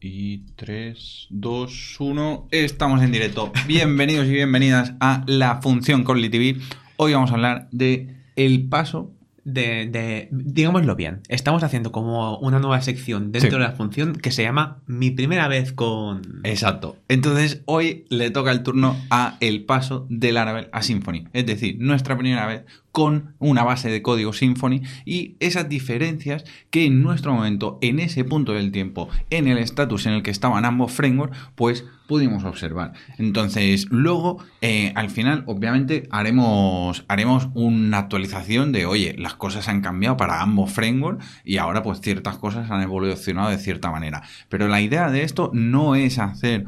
Y 3, 2, 1. Estamos en directo. Bienvenidos y bienvenidas a la función Corley TV. Hoy vamos a hablar de el paso de, de- digámoslo bien, estamos haciendo como una nueva sección dentro Sí. de la función que se llama Mi primera vez con... Exacto. Entonces, hoy le toca el turno a el paso de Laravel a Symfony. Es decir, nuestra primera vez con una base de código Symfony y esas diferencias que en nuestro momento, en ese punto del tiempo, en el estatus en el que estaban ambos frameworks, pues pudimos observar. Entonces, luego, eh, al final, obviamente, haremos, haremos una actualización de, oye, las cosas han cambiado para ambos frameworks y ahora pues ciertas cosas han evolucionado de cierta manera. Pero la idea de esto no es hacer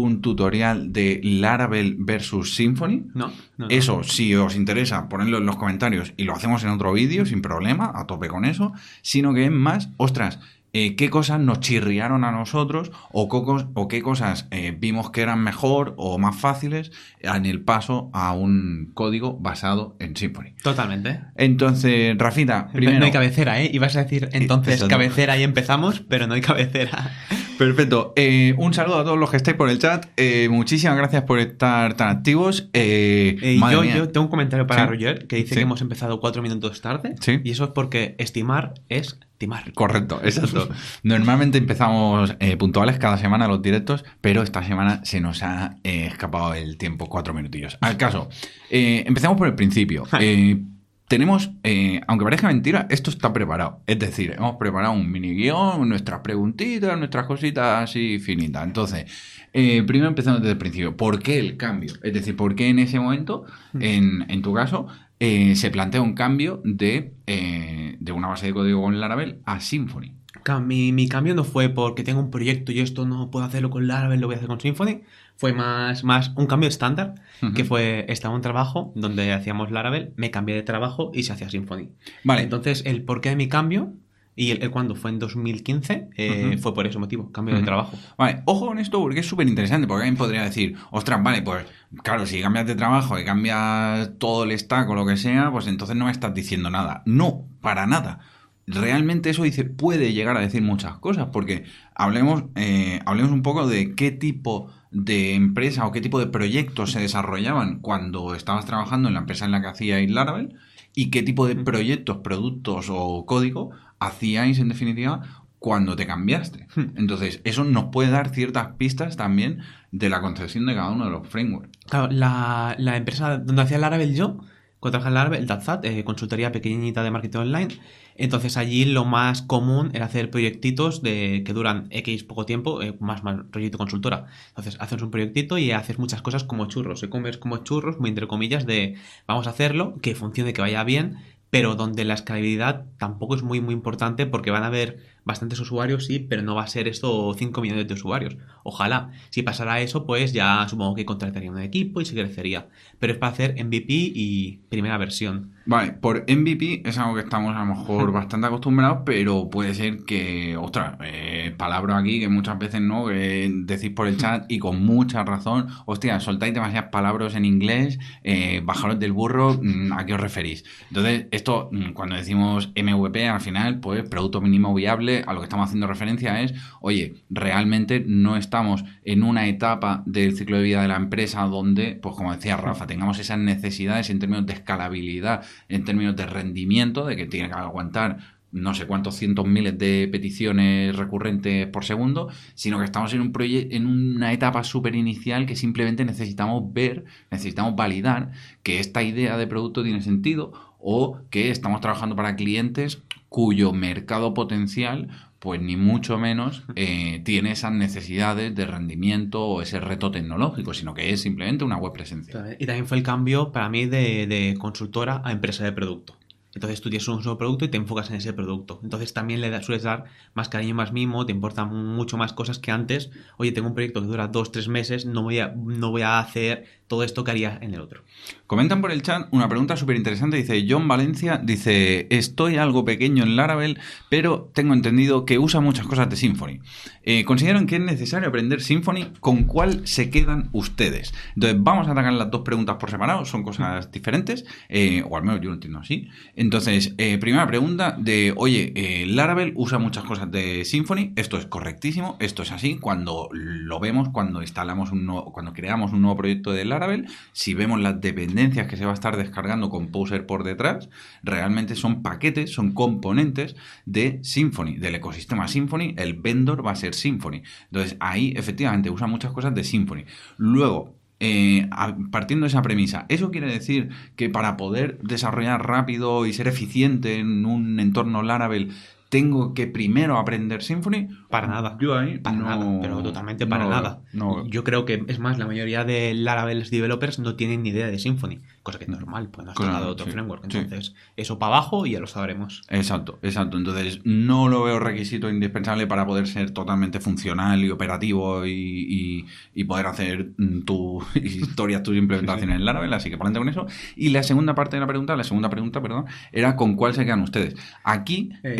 un tutorial de Laravel versus Symfony. ¿No? No, no. Eso, si os interesa, ponedlo en los comentarios y lo hacemos en otro vídeo sin problema, a tope con eso, sino que es más, ostras, eh, qué cosas nos chirriaron a nosotros o, cocos- o qué cosas eh, vimos que eran mejor o más fáciles en el paso a un código basado en Symfony. Totalmente. Entonces, Rafita, primero... No hay cabecera, ¿eh? Ibas a decir entonces Exacto. cabecera y empezamos, pero no hay cabecera. Perfecto. Eh, un saludo a todos los que estáis por el chat. Eh, muchísimas gracias por estar tan activos. Eh, Eh, madre yo, mía. yo tengo un comentario para Sí. Roger que dice Sí. que hemos empezado cuatro minutos tarde. Sí. Y eso es porque estimar es timar. Correcto, exacto. Normalmente empezamos puntuales cada semana los directos, pero esta semana se nos ha escapado el tiempo, cuatro minutillos. Al caso, empezamos por el principio. Tenemos, eh, aunque parezca mentira, esto está preparado. Es decir, hemos preparado un mini guion, nuestras preguntitas, nuestras cositas así finitas. Entonces, eh, primero empezamos desde el principio. ¿Por qué el cambio? Es decir, ¿por qué en ese momento, en, en tu caso, eh, se plantea un cambio de, de una base de código con Laravel a Symfony? Mi, mi cambio no fue porque tengo un proyecto y esto no puedo hacerlo con Laravel, lo voy a hacer con Symfony. Fue más, más un cambio estándar, que fue, estaba en un trabajo donde hacíamos Laravel, me cambié de trabajo y se hacía Symfony. Vale, Entonces, el porqué de mi cambio y el, el cuándo fue en 2015 eh, Ujú. fue por ese motivo, cambio de trabajo. Vale, ojo con esto porque es súper interesante, porque alguien podría decir, ostras, vale, pues claro, si cambias de trabajo y cambias todo el stack o lo que sea, pues entonces no me estás diciendo nada. No, para nada. Realmente eso dice, puede llegar a decir muchas cosas, porque hablemos, eh, hablemos un poco de qué tipo de empresa o qué tipo de proyectos se desarrollaban cuando estabas trabajando en la empresa en la que hacíais Laravel y qué tipo de proyectos, productos o código hacíais en definitiva cuando te cambiaste. Hmm. Entonces, eso nos puede dar ciertas pistas también de la concepción de cada uno de los frameworks. Claro, la, la empresa donde hacía Laravel yo, cuando trabajaba en Laravel, el DATZAT, eh, consultoría pequeñita de marketing online. Entonces allí lo más común era hacer proyectitos de que duran X poco tiempo, eh, más, más proyecto consultora. Entonces haces un proyectito y haces muchas cosas como churros. Se comes como churros, muy entre comillas, de vamos a hacerlo, que funcione, que vaya bien, pero donde la escalabilidad tampoco es muy, muy importante porque van a haber bastantes usuarios, sí, pero no va a ser esto 5 millones de usuarios. Ojalá. Si pasara eso, pues ya supongo que contrataría un equipo y se crecería. Pero es para hacer MVP y primera versión. Vale, por MVP es algo que estamos a lo mejor bastante acostumbrados, pero puede ser que, ostras, eh, palabra aquí que muchas veces no, que decís por el chat y con mucha razón, hostia, soltáis demasiadas palabras en inglés, eh, bajaros del burro, mm, ¿a qué os referís? Entonces, esto, mm, cuando decimos MVP, al final, pues producto mínimo viable, a lo que estamos haciendo referencia es, oye, realmente no estamos en una etapa del ciclo de vida de la empresa donde, pues como decía Rafa, tengamos esas necesidades en términos de escalabilidad, en términos de rendimiento, de que tiene que aguantar no sé cuántos cientos miles de peticiones recurrentes por segundo, sino que estamos en un en una etapa súper inicial que simplemente necesitamos ver, necesitamos validar que esta idea de producto tiene sentido o que estamos trabajando para clientes cuyo mercado potencial pues ni mucho menos eh, tiene esas necesidades de rendimiento o ese reto tecnológico, sino que es simplemente una web presencial. Y también fue el cambio para mí de, de consultora a empresa de producto. Entonces tú tienes un solo producto y te enfocas en ese producto. Entonces también le sueles dar más cariño, más mimo, te importan mucho más cosas que antes. Oye, tengo un proyecto que dura dos, tres meses, no voy a, no voy a hacer todo esto que haría en el otro. Comentan por el chat una pregunta súper interesante. Dice John Valencia, dice, estoy algo pequeño en Laravel, pero tengo entendido que usa muchas cosas de Symfony. Eh, ¿Consideran que es necesario aprender Symfony? ¿Con cuál se quedan ustedes? Entonces, vamos a atacar las dos preguntas por separado, son cosas diferentes, eh, o al menos yo lo entiendo así. Entonces, eh, primera pregunta de, oye, eh, Laravel usa muchas cosas de Symfony, esto es correctísimo, esto es así, cuando lo vemos, cuando instalamos un nuevo, cuando creamos un nuevo proyecto de Laravel, si vemos las dependencias que se va a estar descargando con Poser por detrás, realmente son paquetes, son componentes de Symfony, del ecosistema Symfony, el vendor va a ser Symfony. Entonces, ahí efectivamente usa muchas cosas de Symfony. Luego, eh, partiendo de esa premisa, ¿eso quiere decir que para poder desarrollar rápido y ser eficiente en un entorno Laravel tengo que primero aprender Symfony? Para nada. Yo ahí Para no- nada, pero totalmente para no- nada. no- Yo creo que, es más, la mayoría de Laravel developers no tienen ni idea de Symfony, cosa que es normal, pues no has Claro, otro sí, framework. sí. Entonces, eso para abajo y ya lo sabremos. Exacto, exacto. Entonces, no lo veo requisito indispensable para poder ser totalmente funcional y operativo y, y- y poder hacer mm, tus historias, tus implementaciones en Laravel, así que para adelante con eso. Y la segunda parte de la pregunta, la segunda pregunta, perdón, era con cuál se quedan ustedes. Aquí, Eh,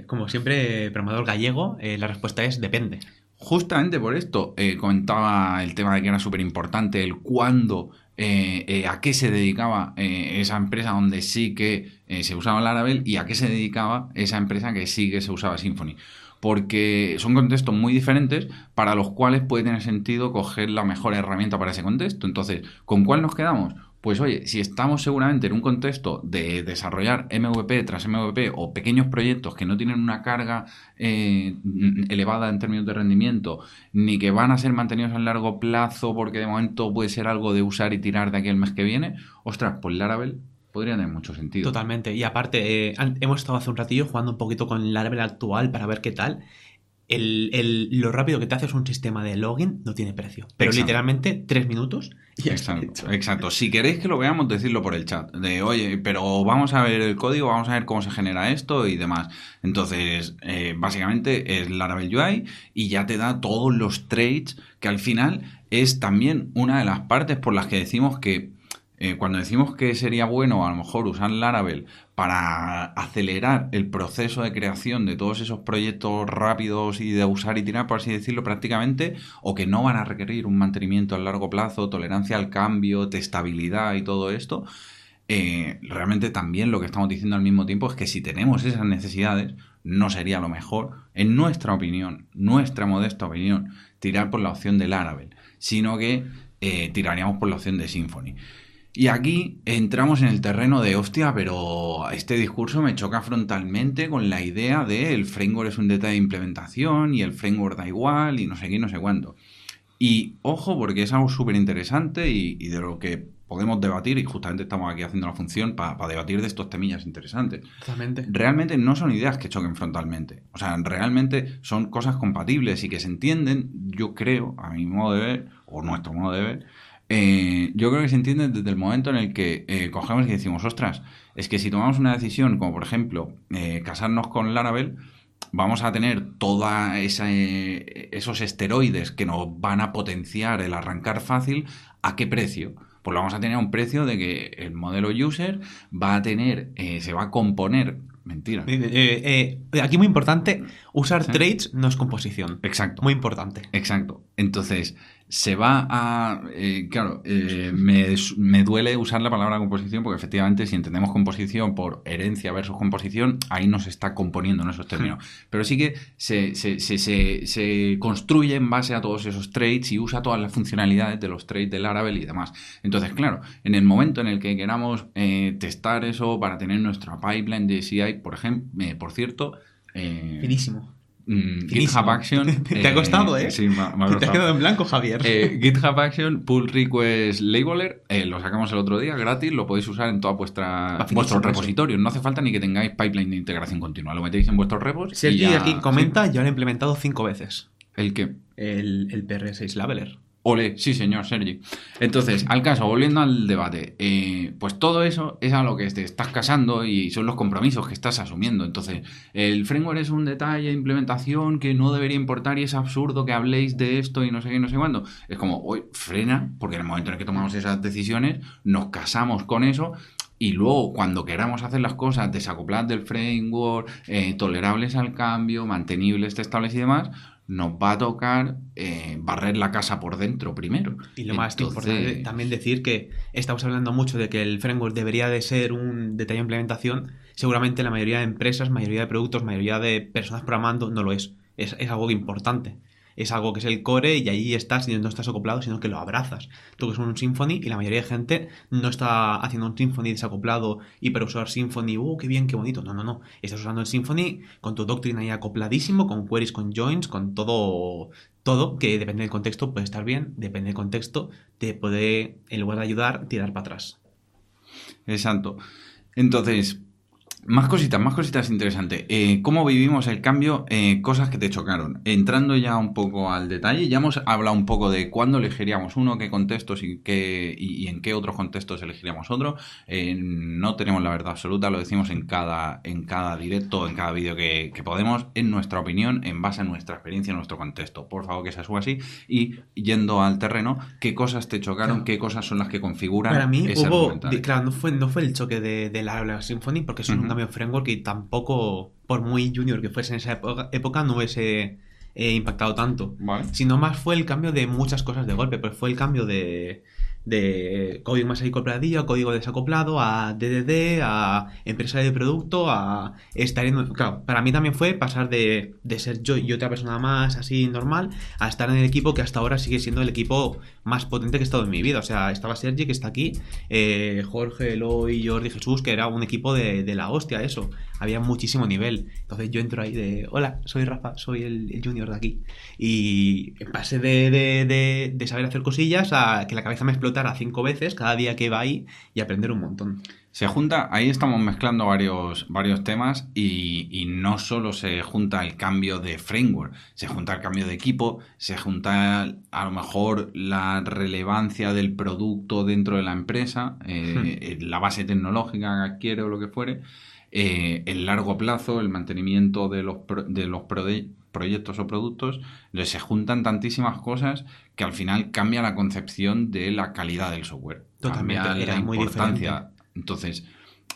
eh, como siempre, programador gallego, eh, la respuesta es depende. Justamente por esto comentaba el tema de que era súper importante el cuándo, eh, eh, a qué se dedicaba eh, esa empresa donde sí que se usaba Laravel y a qué se dedicaba esa empresa que sí que se usaba Symfony. Porque son contextos muy diferentes para los cuales puede tener sentido coger la mejor herramienta para ese contexto. Entonces, ¿con cuál nos quedamos? Pues oye, si estamos seguramente en un contexto de desarrollar MVP tras MVP o pequeños proyectos que no tienen una carga eh, elevada en términos de rendimiento, ni que van a ser mantenidos a largo plazo porque de momento puede ser algo de usar y tirar de aquí el mes que viene, ostras, pues Laravel podría tener mucho sentido. Totalmente. Y aparte, eh, hemos estado hace un ratillo jugando un poquito con Laravel actual para ver qué tal. El, el- lo rápido que te hace es un sistema de login no tiene precio. Pero Exacto. literalmente tres minutos y Exacto, exacto. Si queréis que lo veamos, decidlo por el chat. De, oye, pero vamos a ver el código, vamos a ver cómo se genera esto y demás. Entonces, eh, básicamente es Laravel UI y ya te da todos los traits que al final es también una de las partes por las que decimos que eh, cuando decimos que sería bueno a lo mejor usar Laravel para acelerar el proceso de creación de todos esos proyectos rápidos y de usar y tirar, por así decirlo, prácticamente, o que no van a requerir un mantenimiento a largo plazo, tolerancia al cambio, testabilidad y todo esto, eh, realmente también lo que estamos diciendo al mismo tiempo es que si tenemos esas necesidades, no sería lo mejor, en nuestra opinión, nuestra modesta opinión, tirar por la opción de Laravel, sino que eh, tiraríamos por la opción de Symfony. Y aquí entramos en el terreno de, hostia, pero este discurso me choca frontalmente con la idea de el framework es un detalle de implementación y el framework da igual y no sé qué, y no sé cuánto. Y ojo, porque es algo súper interesante y, y de lo que podemos debatir, y justamente estamos aquí haciendo la función para debatir de estos temillas interesantes. Totalmente. Realmente no son ideas que choquen frontalmente. O sea, realmente son cosas compatibles y que se entienden, yo creo, a mi modo de ver, o nuestro modo de ver, eh, yo creo que se entienden desde el momento en el que eh, cogemos y decimos, ostras, es que si tomamos una decisión, como por ejemplo eh, casarnos con Laravel, vamos a tener todos esos esteroides que nos van a potenciar el arrancar fácil, ¿a qué precio? Pues lo vamos a tener a un precio de que el modelo user va a tener, eh, se va a componer, mentira. Eh, eh, eh, aquí muy importante, usar Sí. trades no es composición. Exacto. Muy importante. Exacto. Entonces, se va a... eh, claro, eh, me, me duele usar la palabra composición porque efectivamente si entendemos composición por herencia versus composición, ahí nos está componiendo en esos términos. Pero sí que se, se, se, se, construye en base a todos esos traits y usa todas las funcionalidades de los traits de Laravel y demás. Entonces, claro, en el momento en el que queramos eh, testar eso para tener nuestra pipeline de CI, por ejemplo, por cierto... eh, Finísimo. Mm. GitHub Action. Te ha costado, ¿eh? Sí, me, ha- ha Te has costado. quedado en blanco, Javier. Eh, GitHub Action Pull Request Labeler, eh, lo sacamos el otro día gratis, lo podéis usar en toda vuestra vuestros repositorios. No hace falta ni que tengáis pipeline de integración continua, lo metéis en vuestros repos. y Sergi ya- aquí comenta, yo lo he implementado cinco veces. Sí. El que. El, el PR6 Labeler. Ole, sí, señor Sergi. Entonces, al caso, volviendo al debate, eh, pues todo eso es a lo que te estás casando y son los compromisos que estás asumiendo. Entonces, el framework es un detalle de implementación que no debería importar y es absurdo que habléis de esto y no sé qué, no sé cuándo. Es como, hoy frena, porque en el momento en el que tomamos esas decisiones, nos casamos con eso. Y luego, cuando queramos hacer las cosas desacopladas del framework, eh, tolerables al cambio, mantenibles, testables y demás, nos va a tocar eh, barrer la casa por dentro primero. Y lo más Entonces- importante también decir que estamos hablando mucho de que el framework debería de ser un detalle de implementación, seguramente la mayoría de empresas, mayoría de productos, mayoría de personas programando no lo es. Es, es algo importante es algo que es el core y ahí estás y no estás acoplado, sino que lo abrazas. Tú que es un Symfony y la mayoría de gente no está haciendo un Symfony desacoplado y para usar Symfony, ¡uh, qué bien, qué bonito! No, no, no. Estás usando el Symfony con tu doctrina ahí acopladísimo, con queries, con joins, con todo, todo, que depende del contexto puede estar bien, depende del contexto, te puede, en lugar de ayudar, tirar para atrás. Exacto. Entonces, más cositas, más cositas interesantes. Eh, ¿Cómo vivimos el cambio? Eh, cosas que te chocaron. Entrando ya un poco al detalle, ya hemos hablado un poco de cuándo elegiríamos uno, qué contextos y, qué, y, en qué otros contextos elegiríamos otro. Eh, no tenemos la verdad absoluta, lo decimos en cada, en cada directo, en cada vídeo que, podemos, en nuestra opinión, en base a nuestra experiencia, en nuestro contexto. Por favor, que se suba así. Y yendo al terreno, ¿qué cosas te chocaron? ¿Qué cosas son las que configuran? Para mí hubo, claro, no fue, no fue el choque de, de la, Symphony, porque es un cambio framework y tampoco, por muy junior que fuese en esa época, no hubiese eh, impactado tanto. Sino más fue el cambio de muchas cosas de golpe, pues fue el cambio de, de código más acopladillo, código desacoplado, a DDD, a empresa de producto, a estar en... Claro, para mí también fue pasar de, de, ser yo y otra persona más así normal a estar en el equipo que hasta ahora sigue siendo el equipo más potente que he estado en mi vida. O sea, estaba Sergi que está aquí, eh, Jorge, Eloy, Jordi, Jesús, que era un equipo de, de, la hostia, eso. Había muchísimo nivel. Entonces yo entro ahí de, hola, soy Rafa, soy el, junior de aquí. Y pasé de, de, de saber hacer cosillas a que la cabeza me explotó a cinco veces cada día que va ahí y aprender un montón. Se junta, ahí estamos mezclando varios, varios temas y, no solo se junta el cambio de framework, se junta el cambio de equipo, se junta a lo mejor la relevancia del producto dentro de la empresa, eh, hmm. la base tecnológica que adquiere o lo que fuere, eh, el largo plazo, el mantenimiento de los, de los proyectos o productos, se juntan tantísimas cosas que al final cambia la concepción de la calidad del software. Totalmente, muy importancia. Entonces,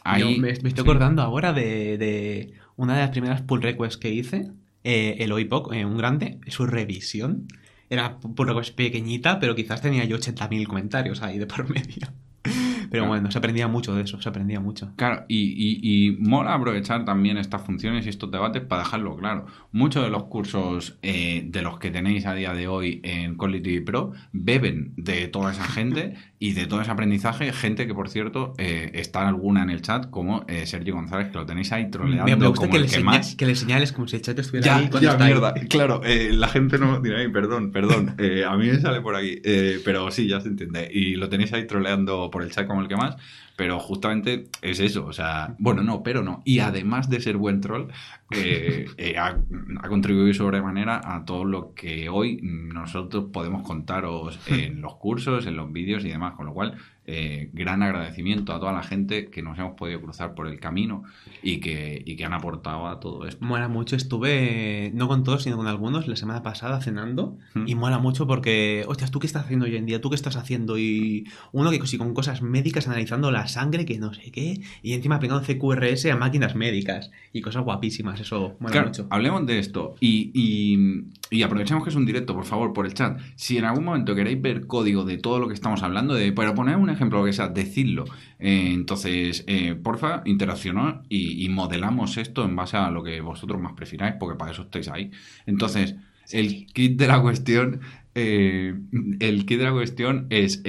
ahí... me, estoy acordando ahora de, una de las primeras pull requests que hice, eh, el OIPOC, eh, un grande, su revisión. Era pull request pequeñita, pero quizás tenía yo 80.000 comentarios ahí de por medio. Pero bueno, se aprendía mucho de eso, se aprendía mucho. Claro, y, mola aprovechar también estas funciones y estos debates para dejarlo claro. Muchos de los cursos eh, de los que tenéis a día de hoy en Quality Pro beben de toda esa gente y de todo ese aprendizaje, gente que por cierto eh, está alguna en el chat, como eh, Sergio González, que lo tenéis ahí troleando. Me, gusta que, le más. que le señales como si el chat estuviera ahí. Ya, mierda. Claro, la gente no dirá, perdón, perdón. a mí me sale por aquí. pero sí, ya se entiende. Y lo tenéis ahí troleando por el chat como el que más, pero justamente es eso, o sea, bueno, no, pero no. Y además de ser buen troll, eh, eh, ha, ha, contribuido sobremanera a todo lo que hoy nosotros podemos contaros en los cursos, en los vídeos y demás, con lo cual eh, gran agradecimiento a toda la gente que nos hemos podido cruzar por el camino y que, y que han aportado a todo esto. Mola mucho, estuve no con todos, sino con algunos la semana pasada cenando y mola mucho porque, hostias, ¿tú qué estás haciendo hoy en día? ¿Tú qué estás haciendo? Y uno que sí, con cosas médicas analizando la sangre, que no sé qué, y encima aplicando CQRS a máquinas médicas y cosas guapísimas, eso mola mucho. Hablemos de esto y, y, y aprovechemos que es un directo, por favor, por el chat. Si en algún momento queréis ver código de todo lo que estamos hablando, de, para poner un ejemplo, que sea, decirlo. Eh, entonces, eh, porfa, interaccionad y, modelamos esto en base a lo que vosotros más prefiráis, porque para eso estáis ahí. Entonces, el kit de la cuestión, eh, el kit de la cuestión es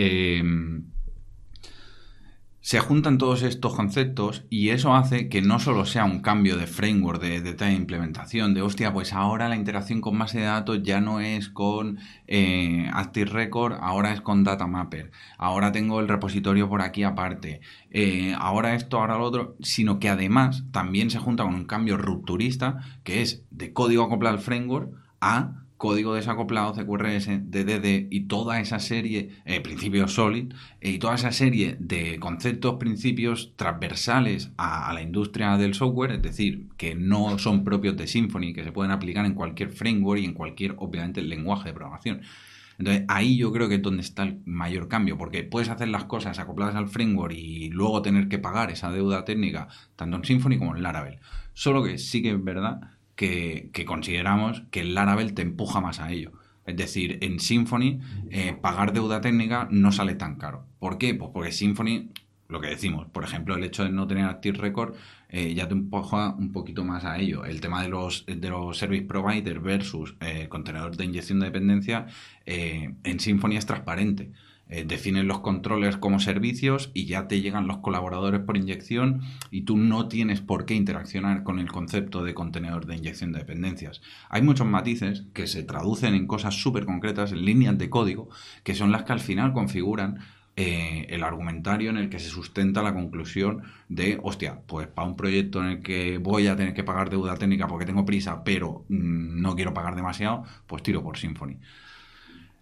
se juntan todos estos conceptos y eso hace que no solo sea un cambio de framework, de, de, implementación, de hostia, pues ahora la interacción con base de datos ya no es con eh, Active Record, ahora es con Data Mapper, ahora tengo el repositorio por aquí aparte, eh, ahora esto, ahora lo otro, sino que además también se junta con un cambio rupturista que es de código acoplado al framework a código desacoplado, CQRS, DDD y toda esa serie, eh, principios Solid, y toda esa serie de conceptos, principios transversales a, la industria del software, es decir, que no son propios de Symfony, que se pueden aplicar en cualquier framework y en cualquier, obviamente, lenguaje de programación. Entonces, ahí yo creo que es donde está el mayor cambio, porque puedes hacer las cosas acopladas al framework y luego tener que pagar esa deuda técnica, tanto en Symfony como en Laravel. Solo que sí que es verdad que, consideramos que el Laravel te empuja más a ello. Es decir, en Symfony eh, pagar deuda técnica no sale tan caro. ¿Por qué? Pues porque Symfony lo que decimos, por ejemplo, el hecho de no tener Active Record eh, ya te empuja un poquito más a ello. El tema de los, de los service providers versus eh, contenedor de inyección de dependencia eh, en Symfony es transparente. Eh, definen los controles como servicios y ya te llegan los colaboradores por inyección y tú no tienes por qué interaccionar con el concepto de contenedor de inyección de dependencias. Hay muchos matices que se traducen en cosas súper concretas, en líneas de código, que son las que al final configuran eh, el argumentario en el que se sustenta la conclusión de, hostia, pues para un proyecto en el que voy a tener que pagar deuda técnica porque tengo prisa, pero mm, no quiero pagar demasiado, pues tiro por Symfony.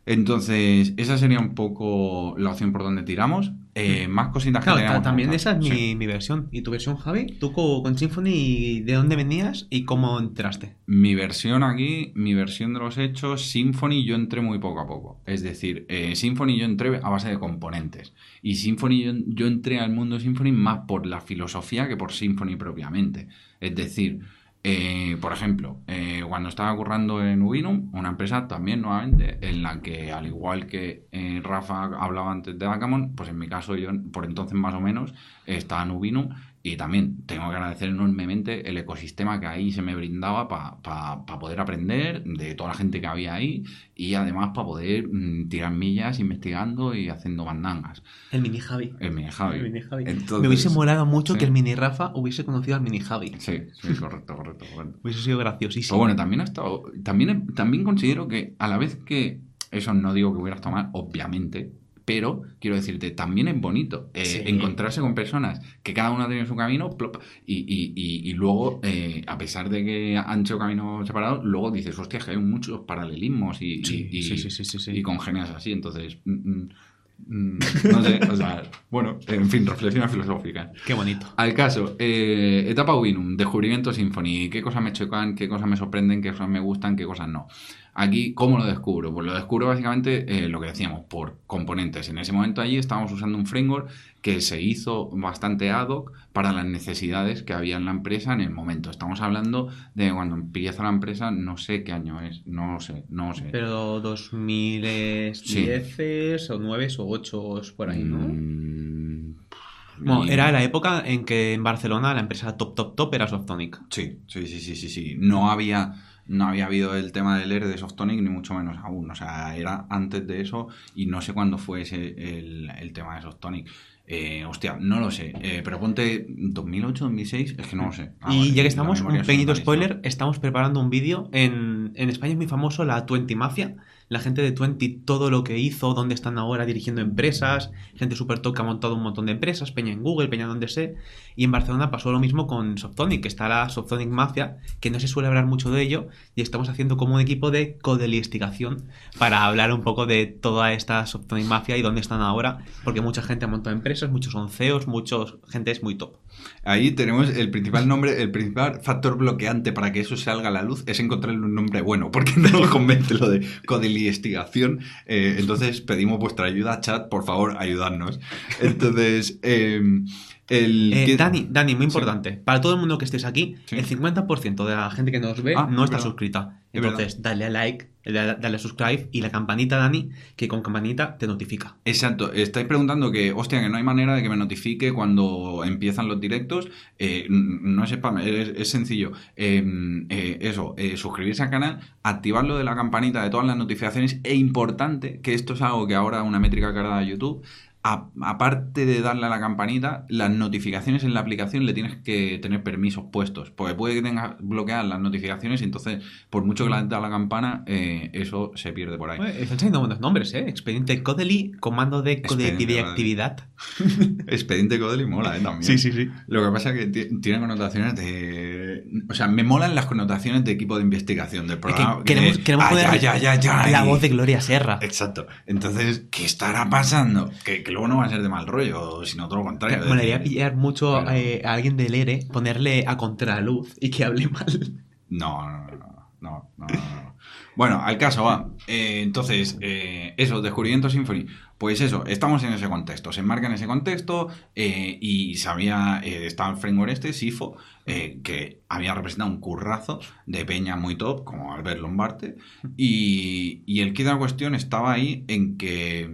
Entonces, esa sería un poco la opción por donde tiramos. Eh, más cositas que Claro, tenemos. ta- también que esa es mi, contar. Sí. mi versión. ¿Y tu versión, Javi? ¿Tú co- con Symfony de dónde venías y cómo entraste? Mi versión aquí, mi versión de los hechos, Symfony yo entré muy poco a poco. Es decir, eh, Symfony yo entré a base de componentes. Y Symfony yo, yo entré al mundo Symfony más por la filosofía que por Symfony propiamente. Es decir, eh, por ejemplo, eh, cuando estaba currando en Ubinum, una empresa también nuevamente en la que, al igual que eh, Rafa hablaba antes de Backgammon, pues en mi caso yo, por entonces más o menos, estaba en Ubinum y también tengo que agradecer enormemente el ecosistema que ahí se me brindaba para poder aprender de toda la gente que había ahí y además para poder mm, tirar millas investigando y haciendo bandangas. El mini Javi. El mini Javi. El mini Javi. Entonces- Me hubiese molado mucho sí. que el mini Rafa hubiese conocido al mini Javi. Sí, sí, correcto, correcto, correcto. Hubiese sido graciosísimo. Pero bueno, también ha estado. También, también considero que a la vez que. Eso no digo que hubiera estado mal, obviamente. Pero quiero decirte, también es bonito eh, Sí. encontrarse con personas que cada uno tenido su camino plop, y, y- y- y luego, eh, a pesar de que han hecho caminos separados, luego dices, hostia, que hay muchos paralelismos y, Sí, congenias así. Entonces, mm, mm, mm, no sé, o sea, bueno, en fin, reflexiones filosóficas. Qué bonito. Al caso, eh, etapa Winum, descubrimiento Symfony, qué cosas me chocan, qué cosas me sorprenden, qué cosas me gustan, qué cosas no. Aquí, ¿cómo lo descubro? Pues lo descubro básicamente eh, lo que decíamos, por componentes. En ese momento allí estábamos usando un framework que se hizo bastante ad hoc para las necesidades que había en la empresa en el momento. Estamos hablando de cuando empieza la empresa, no sé qué año es, no sé, no sé. Pero 2010 o 9 o 8 por ahí, ¿no? Mm, Bueno, y- era la época en que en Barcelona la empresa top, top, top era Softonic. Sí, sí, sí, sí, sí, sí. No había, no había habido el tema del ERE de Softonic, ni mucho menos aún. O sea, era antes de eso y no sé cuándo fue ese el, el tema de Softonic. Eh, hostia, no lo sé. Eh, pero ponte 2008, 2006, es que no lo sé. Ah, y vale, ya que estamos, un pequeñito spoiler, estamos preparando un vídeo. En, en España es muy famoso la Twenty Mafia. La gente de Twenty, todo lo que hizo, dónde están ahora dirigiendo empresas, gente super top que ha montado un montón de empresas, Peña en Google, Peña donde sé. Y en Barcelona pasó lo mismo con Softonic, que está la Softonic Mafia, que no se suele hablar mucho de ello, y estamos haciendo como un equipo de codelistigación para hablar un poco de toda esta Softonic Mafia y dónde están ahora, porque mucha gente ha montado empresas, muchos son CEOs, muchos gente es muy top. Ahí tenemos el principal nombre, el principal factor bloqueante para que eso salga a la luz es encontrarle un nombre bueno, porque no nos convence lo de codelistigación. Eh, entonces pedimos vuestra ayuda, chat, por favor, ayudadnos. Entonces, eh, el... Eh, ¿qué- Dani, Dani, muy Sí. importante. Para todo el mundo que estés aquí, Sí. el 50% de la gente que nos ve Ah, no es está verdad. suscrita. Es Entonces, dale a like, dale a, dale a subscribe y la campanita, Dani, que con campanita te notifica. Exacto, estáis preguntando que, hostia, que no hay manera de que me notifique cuando empiezan los directos. Eh, no es spam, es, es sencillo. Eh, eh, eso, eh, suscribirse al canal, activar lo de la campanita de todas las notificaciones. E importante, que esto es algo que ahora una métrica que ahora da YouTube. Aparte de darle a la campanita, las notificaciones en la aplicación le tienes que tener permisos puestos. Porque puede que tengas bloqueadas las notificaciones y entonces, por mucho que le des a la campana, eh, eso se pierde por ahí. Están saliendo buenos nombres, ¿eh? Expediente Codely, comando de Expediente Codely Codely. actividad. Expediente Codel y mola, ¿eh? También. sí, sí. Lo que pasa es que ti- tiene connotaciones de. O sea, me molan las connotaciones de equipo de investigación del Es programa. que queremos, queremos "Ah, poner ya, ya, ya, ya", la voz de Gloria Serra. Exacto. Entonces, ¿qué estará pasando? Que, que luego no va a ser de mal rollo, sino todo lo contrario. Me molaría pillar mucho pero- eh, a alguien del ERE, ponerle a contraluz y que hable mal. No, no, no, no, no, no, no, no. Bueno, al caso va. Eh, entonces, eh, eso, descubrimiento Symfony. Pues eso, estamos en ese contexto. Se enmarca en ese contexto eh, y sabía, estaba el framework este, SIFO, que había representado un currazo de peña muy top, como Albert Lombarte. Y, y el kit de la cuestión estaba ahí en que,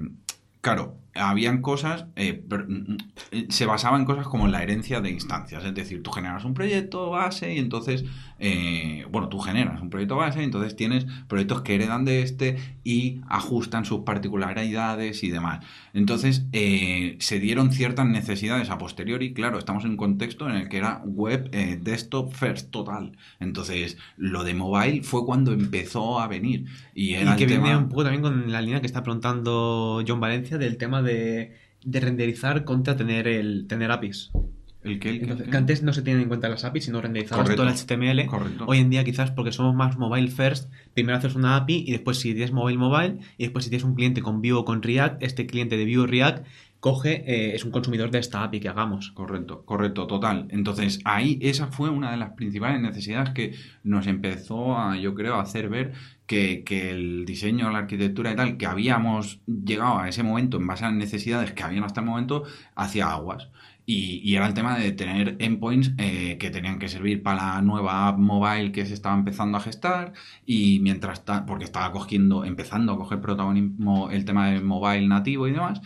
claro, habían cosas, eh, mm, mm, eh, se basaba en cosas como la herencia de instancias, es decir, tú generas un proyecto base y entonces, eh, bueno, tú generas un proyecto base y entonces tienes proyectos que heredan de este y ajustan sus particularidades y demás. Entonces, eh, se dieron ciertas necesidades a posteriori, claro, estamos en un contexto en el que era web desktop first total. Entonces, lo de mobile fue cuando empezó a venir. Y, era Y que viene un poco también con la línea que está preguntando John Valencia del tema de, de renderizar contra tener el tener APIs. ¿El qué? el qué, Entonces, el qué? que antes no se tienen en cuenta las APIs, sino renderizabas Correcto. todo el HTML. Correcto. Hoy en día quizás porque somos más mobile first, primero haces una API y después si tienes mobile mobile y después si tienes un cliente con Vue o con React, este cliente de Vue o React coge, eh, es un consumidor de esta API que hagamos. Correcto, correcto, total. Entonces, ahí esa fue una de las principales necesidades que nos empezó a, yo creo, a hacer ver que, que el diseño, la arquitectura y tal, que habíamos llegado a ese momento en base a las necesidades que habían hasta el momento, hacia aguas. Y, y era el tema de tener endpoints eh, que tenían que servir para la nueva app mobile que se estaba empezando a gestar y mientras porque estaba cogiendo, empezando a coger protagonismo el tema del mobile nativo y demás.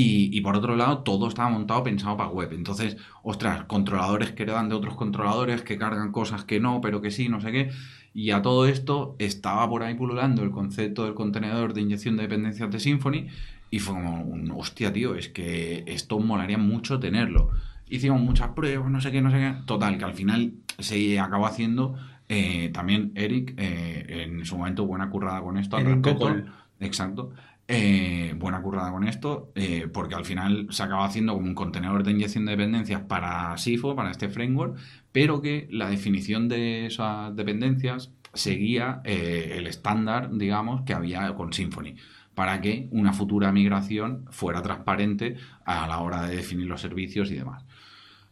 Y, y por otro lado, todo estaba montado pensado para web. Entonces, ostras, controladores que heredan de otros controladores, que cargan cosas que no, pero que sí, no sé qué. Y a todo esto estaba por ahí pululando el concepto del contenedor de inyección de dependencias de Symfony. Y fue como, un, hostia, tío, es que esto molaría mucho tenerlo. Hicimos muchas pruebas, no sé qué, no sé qué. Total, que al final se acabó haciendo eh, también Eric, eh, en su momento, buena currada con esto. al Eric. Exacto. Eh, buena currada con esto, eh, porque al final se acaba haciendo como un contenedor de inyección de dependencias para SIFO, para este framework, pero que la definición de esas dependencias seguía eh, el estándar, digamos, que había con Symfony, para que una futura migración fuera transparente a la hora de definir los servicios y demás.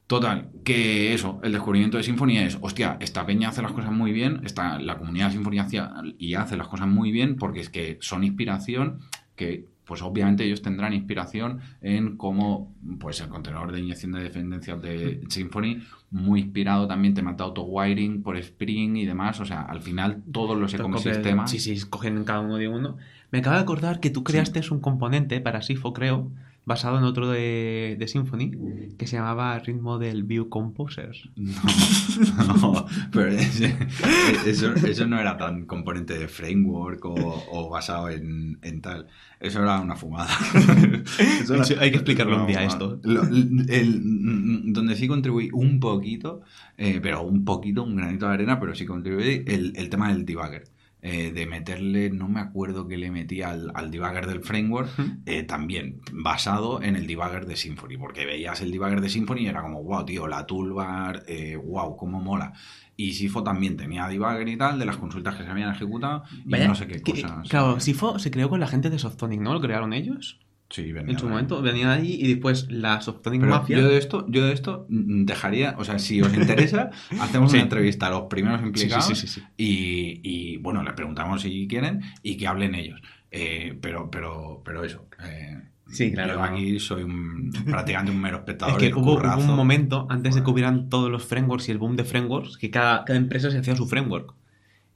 Total, que eso, el descubrimiento de Symfony es, hostia, esta peña hace las cosas muy bien, esta, la comunidad de Symfony hacía- y hace las cosas muy bien porque es que son inspiración que, pues obviamente ellos tendrán inspiración en cómo, pues el contenedor de inyección de dependencias de Symfony, muy inspirado también temas de auto-wiring por Spring y demás, o sea, al final todos los ecosistemas... Sí, sí, cogen cada uno de uno. Me acabo de acordar que tú creaste un componente para Sifo, creo, basado en otro de, de Symfony, que se llamaba Ritmo del View Composer. No, no, pero ese- eso, eso no era tan componente de framework o, o basado en, en tal. Eso era una fumada. Era- hay que explicarlo un día esto. fumada. Lo- el- donde sí contribuí un poquito, eh, pero un poquito, un granito de arena, pero sí contribuí el, el tema del debugger. Eh, de meterle, no me acuerdo que le metí al, al debugger del framework, eh, también basado en el debugger de Symfony, porque veías el debugger de Symfony y era como, wow, tío, la toolbar, eh, wow, cómo mola. Y Sifo también tenía debugger y tal, de las consultas que se habían ejecutado y Vaya, no sé qué que- cosas. Claro, Sifo se creó con la gente de Softonic, ¿no? Lo crearon ellos. Sí, venía En su momento venían allí y después la Softonic Pero Mafia. yo de esto, yo de esto mm, dejaría, o sea, si os interesa, hacemos Sí. una entrevista a los primeros implicados sí. Y, y, bueno, les preguntamos si quieren y que hablen ellos. Eh, pero, pero, pero eso. eh, Sí, claro. Yo aquí soy un, prácticamente un mero Es espectador. que del hubo, un momento, antes de que hubieran todos los frameworks y el boom de frameworks, que cada, cada empresa se hacía su framework.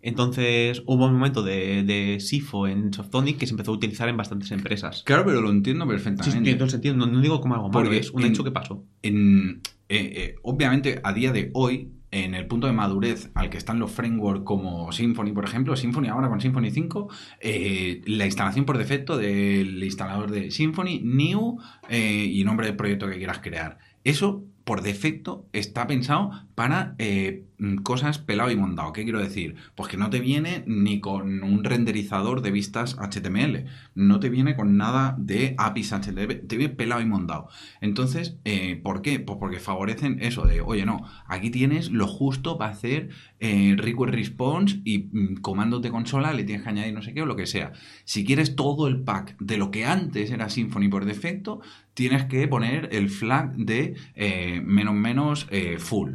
Entonces hubo un momento de, de SIFO en Softonic que se empezó a utilizar en bastantes empresas. Claro, pero lo entiendo Sí, perfectamente. el sentido. No, no digo como algo malo, Porque es un en- hecho que pasó. en, eh, eh, obviamente, a día de hoy, en el punto de madurez al que están los frameworks como Symfony, por ejemplo, Symfony ahora con Symfony 5, eh, la instalación por defecto del instalador de Symfony, New eh, y nombre del proyecto que quieras crear. Eso, por defecto, está pensado para eh, mm, cosas pelado y montado. ¿Qué quiero decir? Pues que no te viene ni con un renderizador de vistas HTML, no te viene con nada de APIs HTML, te viene pelado y montado. Entonces, eh, ¿por qué? Pues porque favorecen eso de, oye, no, aquí tienes lo justo para hacer eh, request response y mm, comandos de consola, le tienes que añadir no sé qué o lo que sea. Si quieres todo el pack de lo que antes era Symfony por defecto, tienes que poner el flag de eh, menos menos eh, full.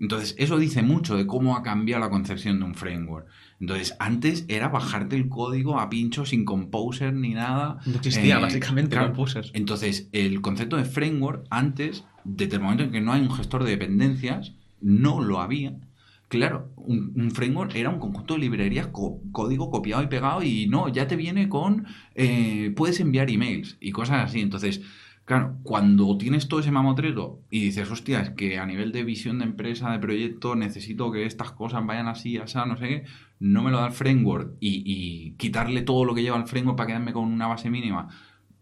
Entonces, eso dice mucho de cómo ha cambiado la concepción de un framework. Entonces, antes era bajarte el código a pincho sin composer ni nada. No existía, Eh, básicamente, claro. Composers. Entonces, el concepto de framework antes, desde el momento en que no hay un gestor de dependencias, no lo había, Claro, un, un framework era un conjunto de librerías, co- código copiado y pegado y no, ya te viene con, eh, puedes enviar emails y cosas así. Entonces, claro, cuando tienes todo ese mamotreto y dices, hostia, es que a nivel de visión de empresa, de proyecto, necesito que estas cosas vayan así, así, no sé qué, no me lo da el framework y, quitarle todo lo que lleva el framework para quedarme con una base mínima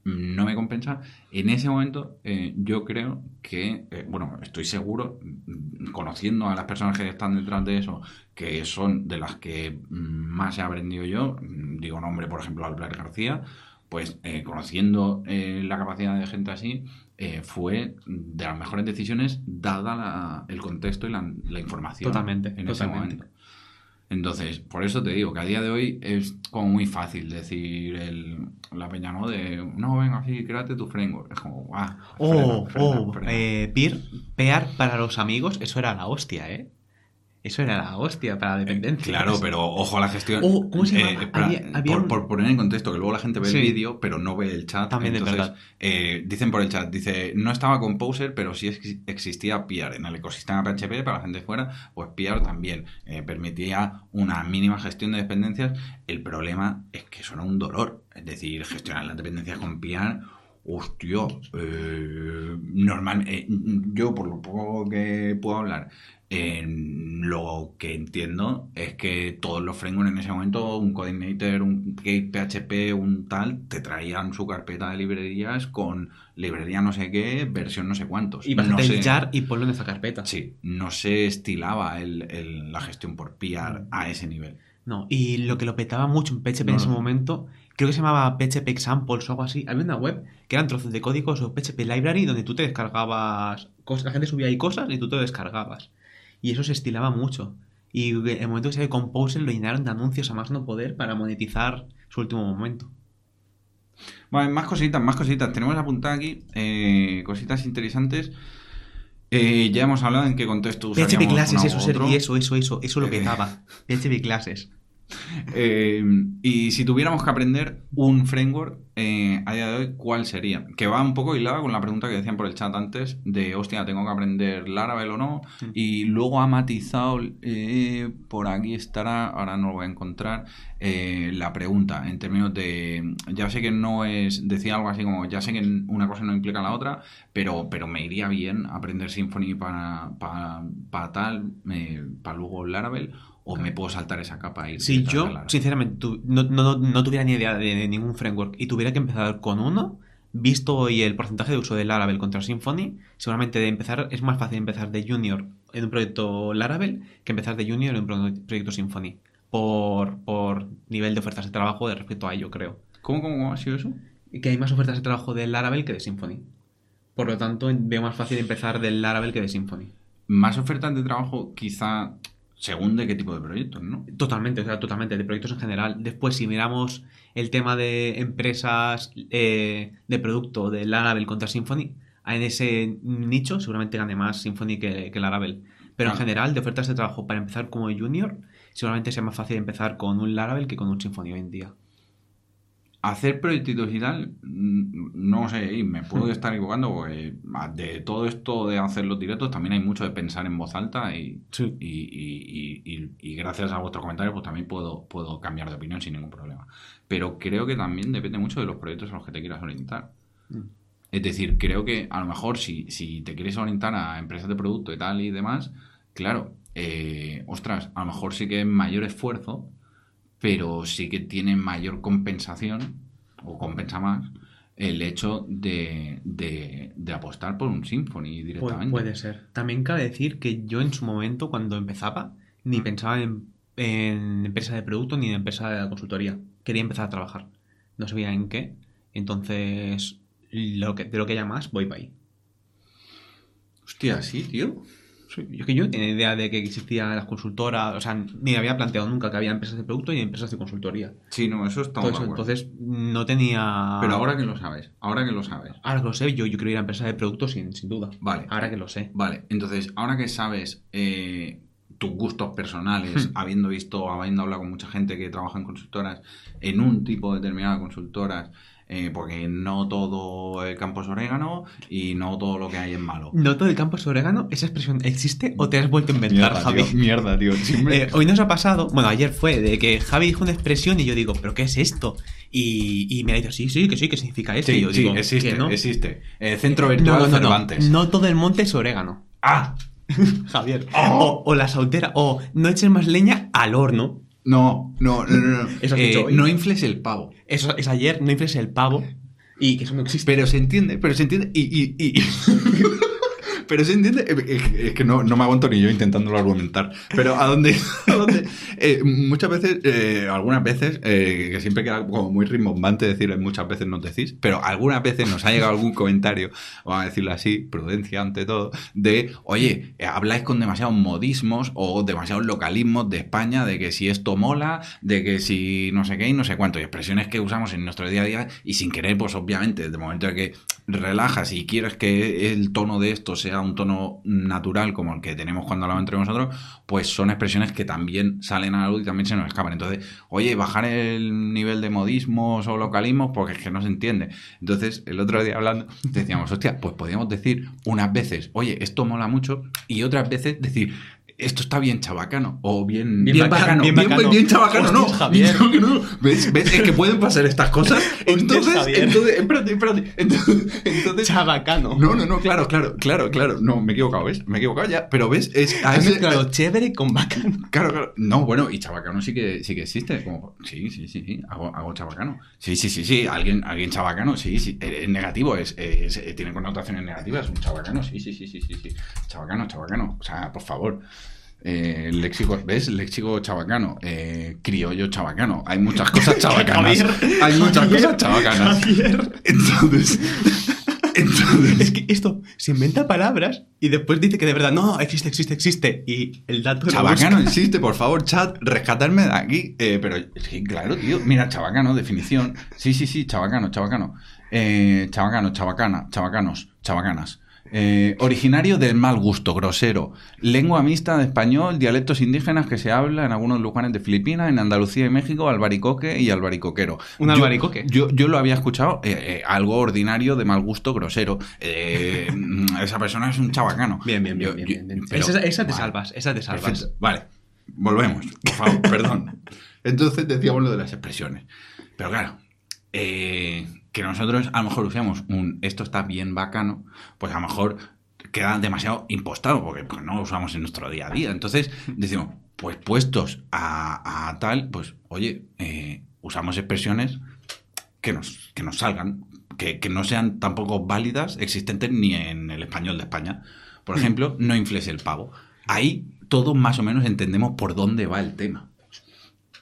no me compensa. En ese momento, eh, yo creo que, eh, bueno, estoy seguro, mm, conociendo a las personas que están detrás de eso, que son de las que mm, más he aprendido yo, mm, digo nombre, por ejemplo, Albert García, pues eh, conociendo eh, la capacidad de gente así, eh, fue de las mejores decisiones dada la- el contexto y la, la información Totalmente, en ese momento. Entonces, por eso te digo que a día de hoy es como muy fácil decir el, la peña, ¿no? De, no, venga, sí, créate tu framework. Es como, ah, Oh, frena, frena, oh, frena. eh, peer, pear para los amigos, eso era la hostia, ¿eh? Eso era la hostia para dependencias. Claro, pero ojo a la gestión. Oh, ¿cómo se Eh, llama? espera, Había- había por, un- por poner en contexto, que luego la gente ve Sí. el vídeo, pero no ve el chat. También es entonces, verdad. eh, dicen por el chat, dice, no estaba Composer, pero sí ex- existía Piar. En el ecosistema PHP, para la gente fuera, pues Piar también eh, permitía una mínima gestión de dependencias. El problema es que eso era un dolor. Es decir, gestionar las dependencias con Piar, hostia, eh, normal. eh, yo, por lo poco que puedo hablar, eh, lo que entiendo es que todos los frameworks en ese momento, un Coordinator, un PHP, un tal, te traían su carpeta de librerías con librería no sé qué, versión no sé cuántos. Y vas no a sé- jar y ponlo en esa carpeta. Sí, no se estilaba el- el- la gestión por PR a ese nivel. No, y lo que lo petaba mucho en PHP No en ese momento, creo que se llamaba PHP Examples o algo así. Había una web que eran trozos de códigos o PHP Library donde tú te descargabas cosas, la gente subía ahí cosas y tú te descargabas. Y eso se estilaba mucho. Y en el momento que salió Composer lo llenaron de anuncios a más no poder para monetizar su último momento. Vale, más cositas, más cositas. Tenemos apuntadas aquí eh, cositas interesantes. Eh, ya hemos hablado en qué contexto PHP clases, eso, otro. Eso, eso, eso, eso lo Eh. petaba. PHP clases. Eh, y si tuviéramos que aprender un framework eh, a día de hoy, ¿cuál sería? Que va un poco hilada con la pregunta que decían por el chat antes de, hostia, ¿tengo que aprender Laravel o no? Mm. Y luego ha matizado, eh, por aquí estará, ahora no lo voy a encontrar, eh, la pregunta en términos de, ya sé que no es, decía algo así como, ya sé que una cosa no implica la otra, pero, pero me iría bien aprender Symfony para, para, para tal, para luego Laravel, o me puedo saltar esa capa y Si yo, sinceramente, tu- no, no- no tuviera ni idea de, de ningún framework y tuviera que empezar con uno, visto hoy el porcentaje de uso de Laravel contra Symfony, seguramente de empezar es más fácil empezar de junior en un proyecto Laravel que empezar de junior en un pro- proyecto Symfony. Por, por nivel de ofertas de trabajo de respecto a ello, creo. ¿Cómo, cómo, cómo ha sido eso? Que hay más ofertas de trabajo de Laravel que de Symfony. Por lo tanto, veo más fácil empezar del Laravel que de Symfony. Más ofertas de trabajo, quizá según de qué tipo de proyectos, ¿no? Totalmente, o sea, totalmente, de proyectos en general. Después, si miramos el tema de empresas eh, de producto de Laravel contra Symfony, en ese nicho seguramente gane más Symfony que, que Laravel. Pero en general, de ofertas de trabajo para empezar como junior, seguramente sea más fácil empezar con un Laravel que con un Symfony hoy en día. Hacer proyectitos y tal, mm, no sé, y me puedo estar equivocando, porque ah, de todo esto de hacer los directos también hay mucho de pensar en voz alta y, Sí. y, y- y- y- y gracias a vuestros comentarios pues también puedo, puedo cambiar de opinión sin ningún problema. Pero creo que también depende mucho de los proyectos a los que te quieras orientar. Mm. Es decir, creo que a lo mejor si, si te quieres orientar a empresas de producto y tal y demás, claro, eh, ostras, a lo mejor sí que es mayor esfuerzo, pero sí que tiene mayor compensación, o compensa más, el hecho de, de- de apostar por un Symphony Pu- directamente. puede ser. También cabe decir que yo en su momento, cuando empezaba, ni Mm. pensaba en, en empresa de producto ni en empresa de consultoría. Quería empezar a trabajar. No sabía en qué. Entonces, lo que, de lo que haya más, voy para ahí. Hostia, sí, tío. Sí, yo que yo no tenía idea de que existían las consultoras, o sea, ni me había planteado nunca que había empresas de producto y empresas de consultoría. Sí, no, eso está eso, entonces, no tenía... Pero ahora que lo sabes, ahora que lo sabes. Ahora que lo sé, yo, yo quiero ir a empresas de producto sin, sin duda. Vale. Ahora que lo sé. Vale, entonces, ahora que sabes eh, tus gustos personales, Hmm. habiendo visto, habiendo hablado con mucha gente que trabaja en consultoras, en un tipo determinado de consultoras, eh, porque no todo el campo es orégano y no todo lo que hay es malo. No todo el campo es orégano, ¿esa expresión existe o te has vuelto a inventar, Mierda, Javi? tío, mierda, tío. Siempre- Eh, hoy nos ha pasado, bueno, ayer fue, de que Javi dijo una expresión y yo digo, ¿pero qué es esto? Y, y me ha dicho, sí, sí, que sí, que significa esto. y sí, yo sí, digo, existe, que no. existe. Eh, centro virtual no, no, Cervantes. no todo el monte es orégano. Ah, Javier. Oh. O, o la soltera, o no eches más leña al horno. No, no, no, no. no. Eso has Eh, dicho hoy. no infles el pavo. Eso es ayer, no infles el pavo. Y que eso no existe. Pero se entiende, pero se entiende y... y- y- Pero se entiende, eh, es que no, no me aguanto ni yo intentándolo argumentar. Pero a dónde, a dónde eh, muchas veces, eh, algunas veces, eh, que siempre queda como muy rimbombante decir muchas veces nos decís, pero algunas veces nos ha llegado algún comentario, vamos a decirlo así, prudencia ante todo, de, oye, eh, habláis con demasiados modismos o demasiados localismos de España, de que si esto mola, de que si no sé qué y no sé cuánto, y expresiones que usamos en nuestro día a día y sin querer, pues obviamente, desde el momento en que relajas y quieres que el tono de esto sea un tono natural como el que tenemos cuando hablamos entre nosotros, pues son expresiones que también salen a la luz y también se nos escapan. Entonces, oye, bajar el nivel de modismos o localismos porque es que no se entiende. Entonces, el otro día hablando, decíamos, hostia, pues podríamos decir unas veces, oye, esto mola mucho, y otras veces decir, esto está bien chabacano, o bien, Bien bien, baca- bacano, bien bien, bacano. bien chabacano, no, Javier. no, que no. ¿Ves? ¿Ves? Es que pueden pasar estas cosas. Entonces, entonces, espérate, espérate. Entonces, entonces- Chabacano. no, no, no, claro, claro, claro, claro. No, me he equivocado, ¿ves? Me he equivocado ya. Pero ves, es a ese- mezclado chévere con bacano. Claro, claro. No, bueno, y chabacano sí que sí que existe. Como, sí, sí, sí, sí. Hago, hago chabacano. Sí, sí, sí, sí. Alguien, alguien chabacano, sí, sí. Eh, Es negativo, es, es- eh, tiene connotaciones negativas. Un chabacano, sí, sí, sí, sí, sí, sí. Chabacano, chabacano. O sea, por favor. Eh, léxico, ¿ves? Léxico chabacano. Eh, criollo chabacano. Hay muchas cosas chabacanas. Javier, Hay muchas Javier, cosas chabacanas. Javier. Entonces. Entonces. Es que esto se inventa palabras y después dice que de verdad no, existe, existe, existe. Y el dato Chabacano existe, por favor, chat, rescatarme de aquí. Eh, pero sí, claro, tío. Mira, chabacano, definición. Sí, sí, sí, chabacano, chabacano. Eh, chabacano, chabacana, chabacanos, chabacanas. Eh, originario del mal gusto, grosero. Lengua mixta de español, dialectos indígenas que se habla en algunos lugares de Filipinas, en Andalucía y México, albaricoque y albaricoquero. Un albaricoque. Yo, yo lo había escuchado, eh, eh, algo ordinario de mal gusto, grosero. Esa persona es un chabacano. Bien, bien, bien, Yo- bien, yo- bien, bien. pero- esa, esa te vale. salvas, esa te salvas. Perfecto. Vale, volvemos, por favor, perdón. Entonces decíamos lo de las expresiones. Pero claro, eh, que nosotros a lo mejor usamos un esto está bien bacano, pues a lo mejor queda demasiado impostado, porque pues, no lo usamos en nuestro día a día. Entonces decimos, pues puestos a, a tal, pues oye, eh, usamos expresiones que nos, que nos salgan, que, que no sean tampoco válidas, existentes ni en el español de España. Por ejemplo, no infles el pavo. Ahí todos más o menos entendemos por dónde va el tema.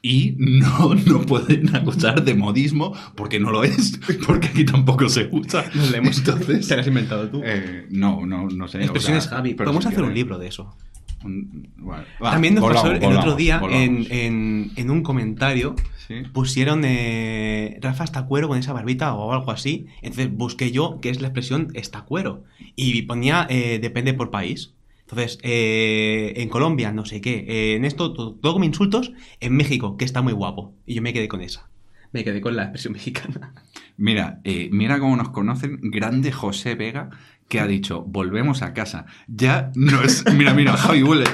Y no, no pueden acusar de modismo porque no lo es, porque aquí tampoco se usa. Nos la hemos- Entonces, te la has inventado tú. eh, no, no, no sé. o Expresiones sea, Javi. pero Podemos hacer un libro de eso. Un- bueno, va, También nos pasó el otro día en, en- en un comentario. Sí. Pusieron eh, Rafa está cuero con esa barbita o algo así. Entonces busqué yo qué es la expresión está cuero. Y ponía eh, depende por país. Entonces, eh, en Colombia, no sé qué. eh, en esto, todo, como insultos. En México, que está muy guapo. Y yo me quedé con esa. Me quedé con la expresión mexicana. Mira, eh, mira cómo nos conocen. Grande José Vega, que ha dicho, volvemos a casa. Ya no es... Mira, mira, Javi Bullet.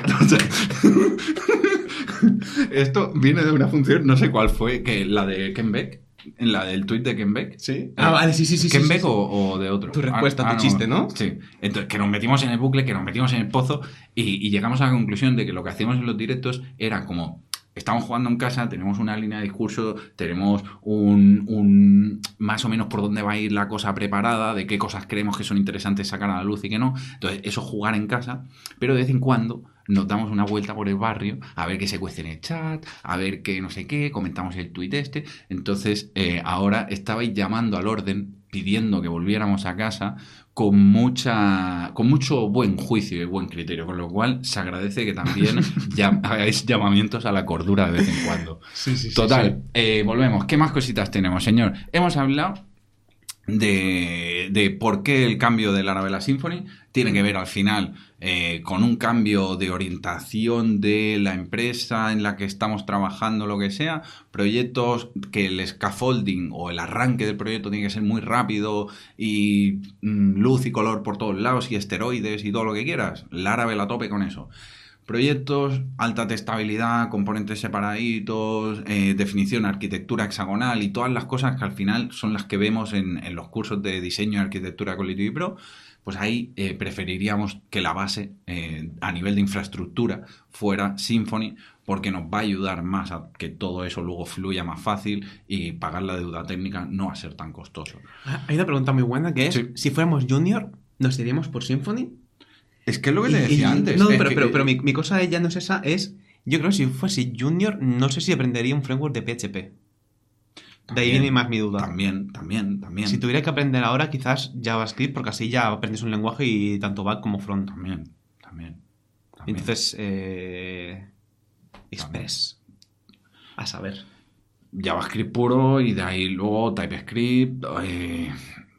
Esto viene de una función, no sé cuál fue, que la de Ken Beck, en la del tuit de Ken Beck. ¿Sí? Ah, vale, sí, sí, sí. Ken sí, Beck sí. O, o de otro. Tu respuesta, tu chiste, ¿no? Sí. Entonces, que nos metimos en el bucle, que nos metimos en el pozo y, y llegamos a la conclusión de que lo que hacíamos en los directos era como estamos jugando en casa, tenemos una línea de discurso, tenemos un, un- más o menos por dónde va a ir la cosa preparada, de qué cosas creemos que son interesantes sacar a la luz y qué no. Entonces, eso es jugar en casa, pero de vez en cuando nos damos una vuelta por el barrio a ver qué se cuece en el chat, a ver qué no sé qué, comentamos el tuit este. Entonces, eh, ahora estabais llamando al orden, pidiendo que volviéramos a casa con mucha con mucho buen juicio y buen criterio, con lo cual se agradece que también llam- hagáis llamamientos a la cordura de vez en cuando. Sí, sí, sí, Total, eh, volvemos. ¿Qué más cositas tenemos, señor? Hemos hablado de, de por qué el cambio del Arabella Symphony. Tiene que ver al final eh, con un cambio de orientación de la empresa en la que estamos trabajando, lo que sea, proyectos que el scaffolding o el arranque del proyecto tiene que ser muy rápido y mm, luz y color por todos lados y esteroides y todo lo que quieras, Laravel a tope con eso. Proyectos, alta testabilidad, componentes separaditos, eh, definición, arquitectura hexagonal y todas las cosas que al final son las que vemos en, en los cursos de diseño y arquitectura con Liquid Pro, pues ahí eh, preferiríamos que la base eh, a nivel de infraestructura fuera Symfony porque nos va a ayudar más a que todo eso luego fluya más fácil y pagar la deuda técnica no va a ser tan costoso. Ah, Hay una pregunta muy buena que es, si fuéramos junior, ¿nos iríamos por Symfony? Es que es lo que te decía y- antes. No, pero, que- pero, pero mi, mi cosa ya no es esa, es... Yo creo que si fuese junior, no sé si aprendería un framework de PHP. De ahí viene más mi duda. También, también, también. Si tuviera que aprender ahora, quizás JavaScript, porque así ya aprendes un lenguaje y tanto back como front. También, también. también. Entonces, eh... Express. A saber. JavaScript puro y de ahí luego TypeScript, eh,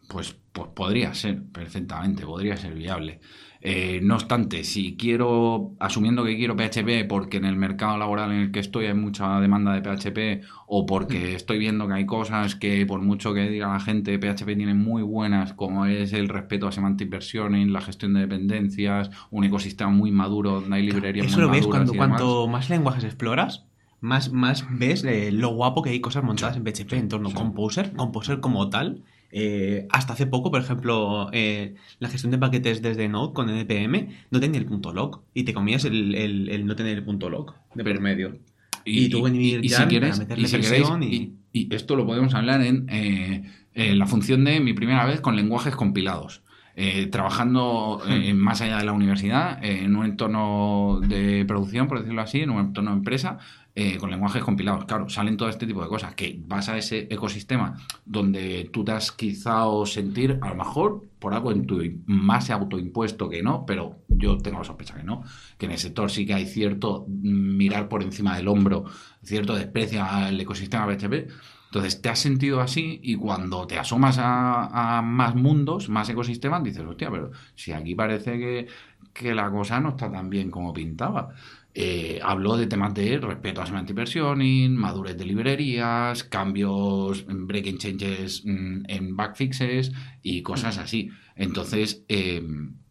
pues, pues podría ser perfectamente, podría ser viable. Eh, no obstante, si quiero, asumiendo que quiero PHP porque en el mercado laboral en el que estoy hay mucha demanda de PHP o porque estoy viendo que hay cosas que por mucho que diga la gente PHP tiene muy buenas como es el respeto a semantic versioning, la gestión de dependencias, un ecosistema muy maduro donde hay librerías Eso muy lo ves cuando cuanto más lenguajes exploras, más, más ves eh, lo guapo que hay cosas montadas en PHP en torno a sí. Composer, Composer como tal. Eh, hasta hace poco, por ejemplo, eh, la gestión de paquetes desde Node con NPM no tenía el punto log y te comías el, el- el no tener el punto log de por medio. Y tú venir ya si para quieres, meterle y si presión queréis, y- y, esto lo podemos hablar en eh, eh, la función de mi primera vez con lenguajes compilados. Eh, trabajando eh, más allá de la universidad, eh, en un entorno de producción, por decirlo así, en un entorno de empresa, eh, con lenguajes compilados. Claro, salen todo este tipo de cosas que vas a ese ecosistema donde tú te has quizá o sentir, a lo mejor por algo en tu más autoimpuesto que no, pero yo tengo la sospecha que no, que en el sector sí que hay cierto mirar por encima del hombro, cierto desprecio al ecosistema PHP. Entonces te has sentido así y cuando te asomas a, a más mundos, más ecosistemas, dices, hostia, pero si aquí parece que, que la cosa no está tan bien como pintaba. Eh, habló de temas de respeto a semantic versioning, madurez de librerías, cambios, mm, breaking changes mm, en backfixes y cosas así. Entonces, eh,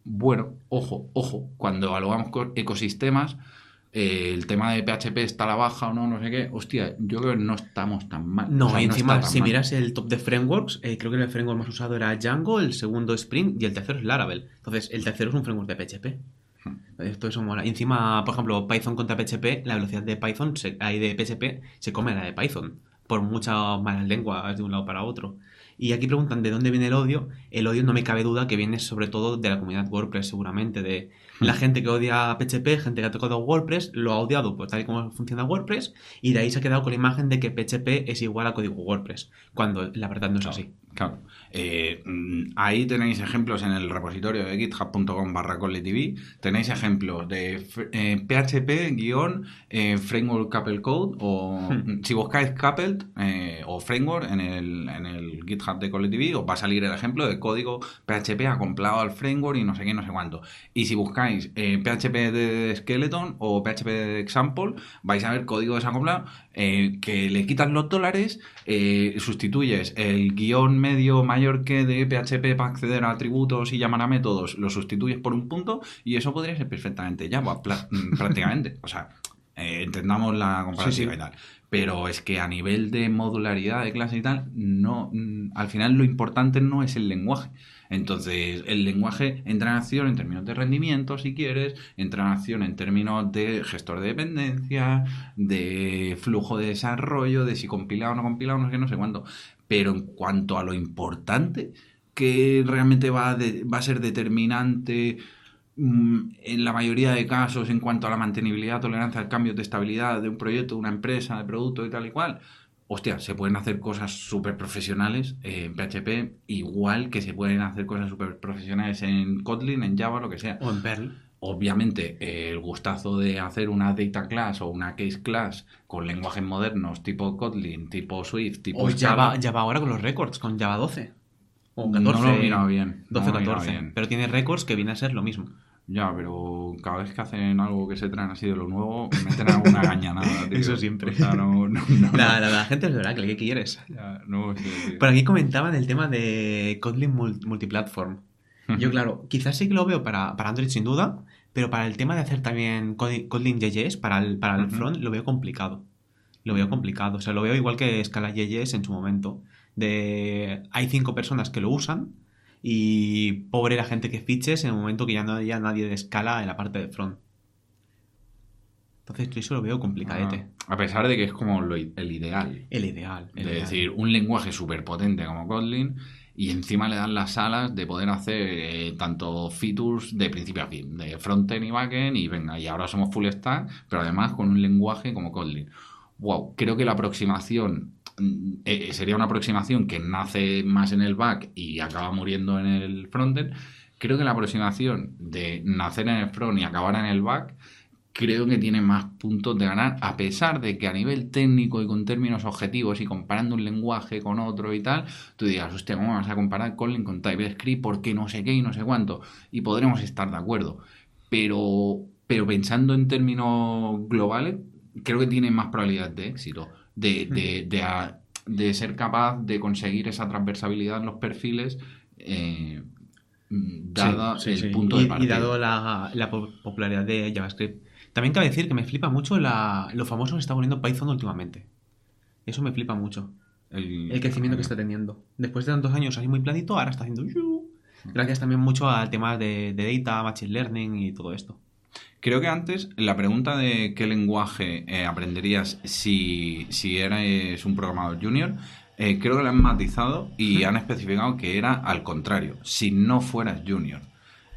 bueno, ojo, ojo, cuando evaluamos co- ecosistemas, eh, el tema de PHP está a la baja o no, no sé qué, hostia, yo creo que no estamos tan mal. No, O sea, encima, si mal. miras el top de frameworks, eh, creo que el framework más usado era Django, el segundo Spring y el tercero es Laravel. Entonces, el tercero es un framework de PHP. Esto eso mola. Encima, por ejemplo, Python contra PHP, la velocidad de Python, se, de PHP, se come la de Python. Por muchas malas lenguas de un lado para otro. Y aquí preguntan de dónde viene el odio. El odio no me cabe duda que viene sobre todo de la comunidad WordPress, seguramente. De la gente que odia PHP, gente que ha tocado WordPress, lo ha odiado por tal y como funciona WordPress. Y de ahí se ha quedado con la imagen de que PHP es igual a código WordPress. Cuando la verdad no es Claro, así. Claro. Eh, mm, ahí tenéis ejemplos en el repositorio de github.com barra TV. Tenéis ejemplos de f- eh, PHP guion eh, Framework Couple Code o Hmm. mm, si buscáis Coupled eh, o Framework en el, en el GitHub de Call TV os va a salir el ejemplo de código PHP acoplado al framework y no sé qué, no sé cuánto. Y si buscáis eh, PHP de Skeleton o PHP de Example vais a ver código desacoplado eh, que le quitas los dólares, eh, sustituyes el guion medio mayor que de PHP para acceder a atributos y llamar a métodos, lo sustituyes por un punto y eso podría ser perfectamente Java, prácticamente. O sea, eh, entendamos la comparativa Sí, sí. y tal. Pero es que a nivel de modularidad de clase y tal, no, mm, al final lo importante no es el lenguaje. Entonces, el lenguaje entra en acción en términos de rendimiento, si quieres, entra en acción en términos de gestor de dependencia, de flujo de desarrollo, de si compilado o no compilado, no sé qué, no sé cuánto. Pero en cuanto a lo importante, que realmente va, de- va a ser determinante en la mayoría de casos en cuanto a la mantenibilidad, tolerancia al cambio de estabilidad de un proyecto, de una empresa, de producto y tal y cual, hostia, se pueden hacer cosas súper profesionales en PHP, igual que se pueden hacer cosas súper profesionales en Kotlin, en Java, lo que sea. O en Perl. Obviamente, el gustazo de hacer una data class o una case class con lenguajes modernos tipo Kotlin, tipo Swift, tipo O Java, Java ahora con los records, con Java 12. O 14. No lo he mirado bien. 12 no lo he mirado 14. bien. Pero tiene récords que viene a ser lo mismo. Ya, pero cada vez que hacen algo que se traen así de lo nuevo, meten alguna gañanada. tío. Eso siempre. O sea, no, no, no, La, la, la gente es verdad que ¿qué quieres? Ya, sí. Por aquí comentaban el tema de Kotlin mul- multiplatform. Yo, claro, quizás sí que lo veo para, para Android sin duda, pero para el tema de hacer también Kotlin JS para el, para el front lo veo complicado. Lo veo complicado. O sea, lo veo igual que Scala JS en su momento. De hay cinco personas que lo usan y pobre la gente que fiches en el momento que ya no haya nadie de escala en la parte de front. Entonces, eso lo veo complicadete. Ah, a pesar de que es como lo el ideal. El ideal. el de ideal. decir, un lenguaje súper potente como Kotlin y encima le dan las alas de poder hacer eh, tanto features de principio a fin, de frontend y backend y venga, y ahora somos full stack, pero además con un lenguaje como Kotlin. Wow, creo que la aproximación eh, sería una aproximación que nace más en el back y acaba muriendo en el frontend. Creo que la aproximación de nacer en el front y acabar en el back creo que tiene más puntos de ganar, a pesar de que a nivel técnico y con términos objetivos y comparando un lenguaje con otro y tal, tú digas, hostia, ¿cómo vas a comparar Kotlin con TypeScript? Porque no sé qué y no sé cuánto. Y podremos estar de acuerdo. Pero, pero pensando en términos globales, creo que tiene más probabilidades de éxito, de, de, de, a- de ser capaz de conseguir esa transversabilidad en los perfiles. eh, dada Sí, sí, el sí. punto y, de y partida. dado la, la po- popularidad de JavaScript. También cabe decir que me flipa mucho la, lo famoso que está poniendo Python últimamente. Eso me flipa mucho. El crecimiento que está teniendo. Después de tantos años así muy planito, ahora está haciendo... yu. Gracias también mucho al tema de, de data, machine learning y todo esto. Creo que antes la pregunta de qué lenguaje eh, aprenderías si, si eres un programador junior, eh, creo que lo han matizado y han especificado que era al contrario, si no fueras junior.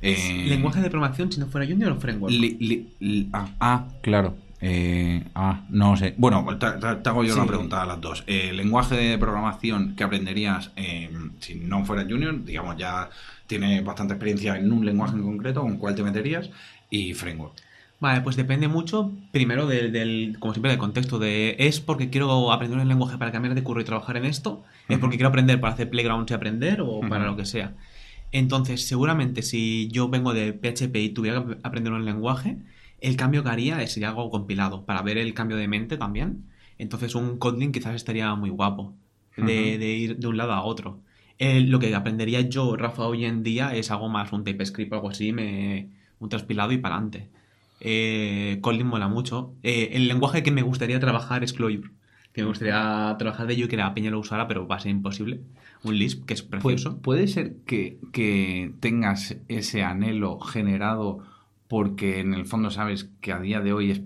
Eh, ¿Lenguaje de programación si no fuera Junior o Framework? li- li- li- ah, ah, claro. Eh, ah, no sé. Bueno, te, hago yo Sí. la pregunta a las dos. Eh, lenguaje de programación que aprenderías eh, si no fueras junior, digamos, ya tienes bastante experiencia en un lenguaje en concreto, ¿con cuál te meterías? Y framework. Vale, pues depende mucho, primero, del, del- como siempre, del contexto. de ¿Es porque quiero aprender un lenguaje para cambiar de curro y trabajar en esto? ¿Es porque quiero aprender para hacer playgrounds y aprender? ¿O para lo que sea? Entonces, seguramente si yo vengo de PHP y tuviera que aprender un lenguaje, el cambio que haría sería algo compilado, para ver el cambio de mente también. Entonces, un Kotlin quizás estaría muy guapo, de, de ir de un lado a otro. Eh, lo que aprendería yo, Rafa, hoy en día es algo más, un TypeScript o algo así, me, un transpilado y para adelante. Eh, Kotlin mola mucho. Eh, el lenguaje que me gustaría trabajar es Clojure. Que me gustaría trabajar de ello y que la peña lo usara, pero va a ser imposible. Un Lisp, que es precioso. ¿Puede ser que, que tengas ese anhelo generado porque en el fondo sabes que a día de hoy es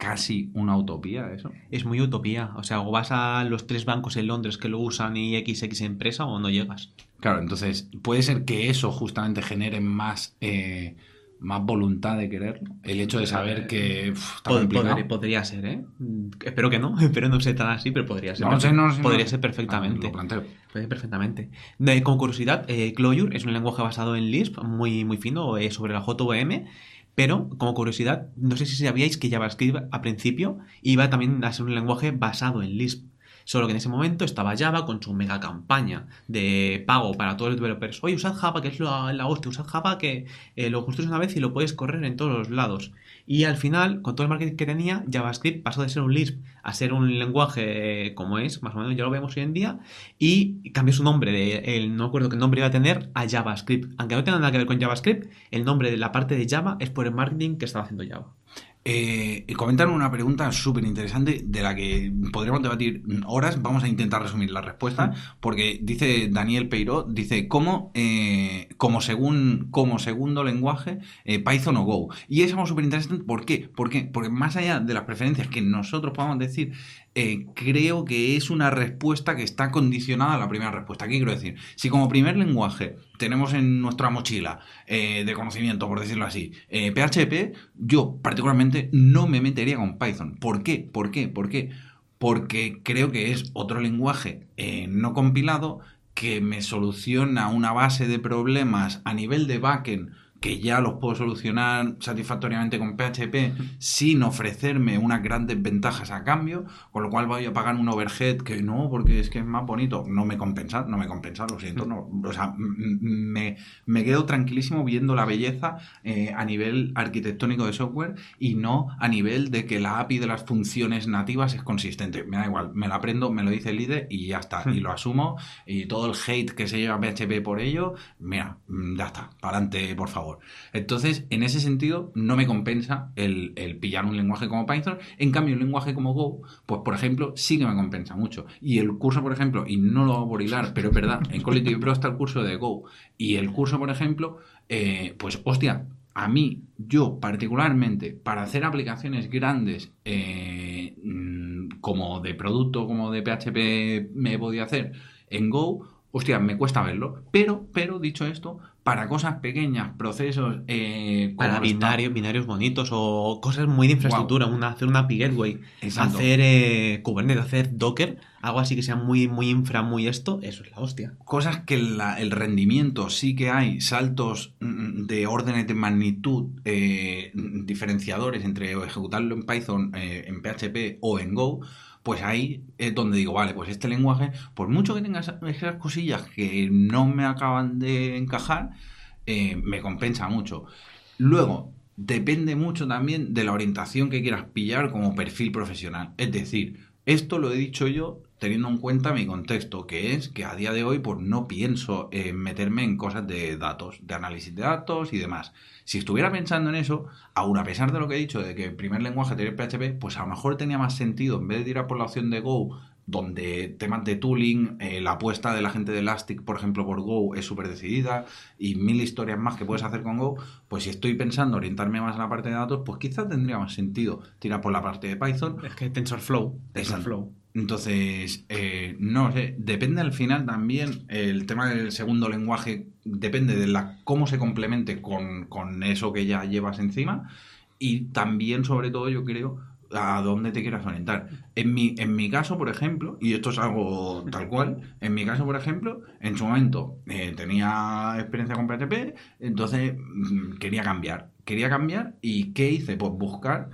casi una utopía eso? Es muy utopía. O sea, o vas a los tres bancos en Londres que lo usan y XX empresa o no llegas. Claro, entonces puede ser que eso justamente genere más, eh, más voluntad de quererlo. El hecho de saber que uf, está Pod- complicado. podría, podría ser, ¿eh? Mm, Espero que no, espero no sea tan así, pero podría ser. No sé, no sé, podría no. ser perfectamente. Ah, lo planteo. Puede perfectamente. De, como curiosidad, eh, Clojure es un lenguaje basado en Lisp, muy, muy fino, eh, sobre la JVM. Pero, como curiosidad, no sé si sabíais que JavaScript a principio iba también a ser un lenguaje basado en Lisp. Solo que en ese momento estaba Java con su mega campaña de pago para todos los developers. Oye, usad Java, que es la, la hostia. Usad Java que eh, lo construyes una vez y lo puedes correr en todos los lados. Y al final, con todo el marketing que tenía, JavaScript pasó de ser un Lisp a ser un lenguaje eh, como es, más o menos ya lo vemos hoy en día, y cambió su nombre, de, el, no me acuerdo qué nombre iba a tener, a JavaScript. Aunque no tenga nada que ver con JavaScript, el nombre de la parte de Java es por el marketing que estaba haciendo Java. Eh, una pregunta súper interesante de la que podríamos debatir horas. Vamos a intentar resumir la respuesta. Porque dice Daniel Peiró, dice, ¿cómo, eh, como, según, como segundo lenguaje, eh, Python o Go? Y es algo súper interesante. ¿Por qué? ¿Por qué? Porque más allá de las preferencias que nosotros podamos decir, eh, creo que es una respuesta que está condicionada a la primera respuesta. ¿Qué quiero decir? Si como primer lenguaje tenemos en nuestra mochila eh, de conocimiento, por decirlo así, eh, PHP, yo particularmente no me metería con Python. ¿Por qué? ¿Por qué? ¿Por qué? Porque creo que es otro lenguaje eh, no compilado que me soluciona una base de problemas a nivel de backend que ya los puedo solucionar satisfactoriamente con PHP sin ofrecerme unas grandes ventajas a cambio, con lo cual voy a pagar un overhead que no, porque es que es más bonito. No me compensa, no me compensa, lo siento. No, o sea, me, me quedo tranquilísimo viendo la belleza eh, a nivel arquitectónico de software y no a nivel de que la API de las funciones nativas es consistente. Me da igual, me la aprendo, me lo dice el IDE y ya está, y lo asumo. Y todo el hate que se lleva PHP por ello, mira, ya está, para adelante, por favor. Entonces, en ese sentido, no me compensa el, pillar un lenguaje como Python. En cambio, un lenguaje como Go, pues por ejemplo, sí que me compensa mucho. Y el curso, por ejemplo, y no lo voy a hilar, pero es verdad, en Collective Pro está el curso de Go. Y el curso, por ejemplo, eh, pues hostia, a mí, yo particularmente, para hacer aplicaciones grandes eh, mm, como de producto, como de PHP me podido hacer en Go, hostia, me cuesta verlo. Pero, pero dicho esto, para cosas pequeñas, procesos. Eh, para binarios, binarios bonitos o cosas muy de infraestructura, hacer una API Gateway, hacer eh, Kubernetes, hacer Docker, algo así que sea muy, muy infra, muy esto, eso es la hostia. Cosas que el rendimiento sí que hay, saltos mm, de órdenes de magnitud eh, diferenciadores entre ejecutarlo en Python, eh, en PHP o en Go pues ahí es donde digo, vale, pues este lenguaje, por mucho que tenga esas cosillas que no me acaban de encajar, eh, me compensa mucho. Luego, depende mucho también de la orientación que quieras pillar como perfil profesional. Es decir, esto lo he dicho yo teniendo en cuenta mi contexto, que es que a día de hoy pues no pienso en meterme en cosas de datos, de análisis de datos y demás. Si estuviera pensando en eso, aún a pesar de lo que he dicho, de que el primer lenguaje tiene PHP, pues a lo mejor tenía más sentido, en vez de ir por la opción de Go, donde temas de tooling, eh, la apuesta de la gente de Elastic, por ejemplo, por Go es súper decidida y mil historias más que puedes hacer con Go, pues si estoy pensando orientarme más a la parte de datos, pues quizás tendría más sentido tirar por la parte de Python. Es que TensorFlow, TensorFlow. Entonces, eh, no sé, depende al final también el tema del segundo lenguaje, depende de la cómo se complemente con, con eso que ya llevas encima y también, sobre todo, yo creo, a dónde te quieras orientar. En mi, en mi caso, por ejemplo, y esto es algo tal cual, en mi caso, por ejemplo, en su momento eh, tenía experiencia con PHP, entonces mm, quería cambiar. Quería cambiar y ¿qué hice? Pues buscar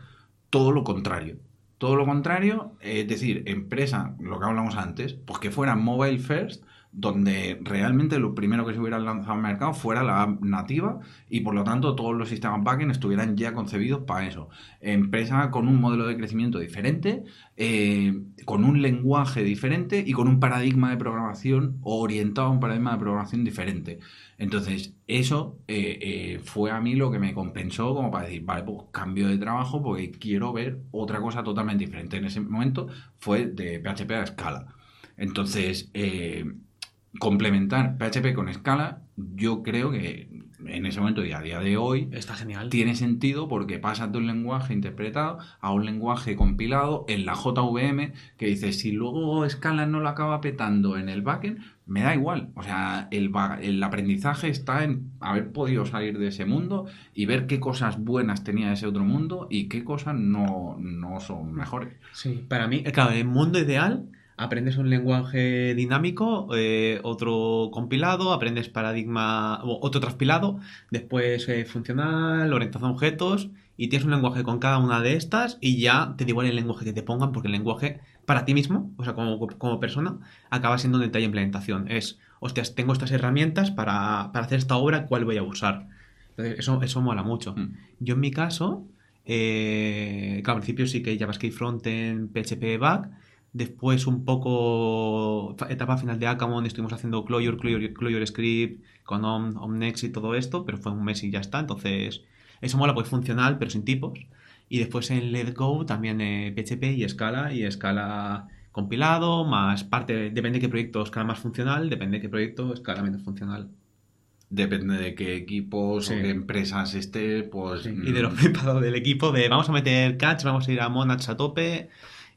todo lo contrario. Todo lo contrario, es decir, empresa, lo que hablamos antes, pues que fuera mobile first, donde realmente lo primero que se hubiera lanzado al mercado fuera la app nativa y por lo tanto todos los sistemas backend estuvieran ya concebidos para eso. Empresa con un modelo de crecimiento diferente, eh, con un lenguaje diferente y con un paradigma de programación orientado a un paradigma de programación diferente. Entonces, eso eh, eh, fue a mí lo que me compensó como para decir, vale, pues cambio de trabajo porque quiero ver otra cosa totalmente diferente. En ese momento fue de PHP a escala. Entonces, complementar PHP con escala, yo creo que en ese momento y a día de hoy está genial. Tiene sentido porque pasas de un lenguaje interpretado a un lenguaje compilado en la JVM que dice si luego Scala no lo acaba petando en el backend, me da igual. O sea, el, el aprendizaje está en haber podido salir de ese mundo y ver qué cosas buenas tenía ese otro mundo y qué cosas no, no son mejores. Sí, para mí, claro, el mundo ideal aprendes un lenguaje dinámico, eh, otro compilado, aprendes paradigma, otro transpilado, después eh, funcional, orientación a objetos, y tienes un lenguaje con cada una de estas y ya te da igual el lenguaje que te pongan, porque el lenguaje para ti mismo, o sea, como, como persona, acaba siendo un detalle de implementación. Es, hostias, tengo estas herramientas para, hacer esta obra, ¿cuál voy a usar? Entonces, eso, eso mola mucho. Mm. Yo en mi caso, eh, al principio sí que JavaScript Frontend, PHP Back, Después, un poco, etapa final de Akamon, estuvimos haciendo Clojure, Clojure, Script, con Omnex y todo esto, pero fue un mes y ya está. Entonces, eso mola, pues funcional, pero sin tipos. Y después en Let Go también PHP y escala, y escala compilado, más parte, depende de qué proyecto escala más funcional, depende de qué proyecto escala menos funcional. Depende de qué equipos o qué empresas esté, pues... Y de lo mm. preparado del equipo, de vamos a meter catch, vamos a ir a Monads a tope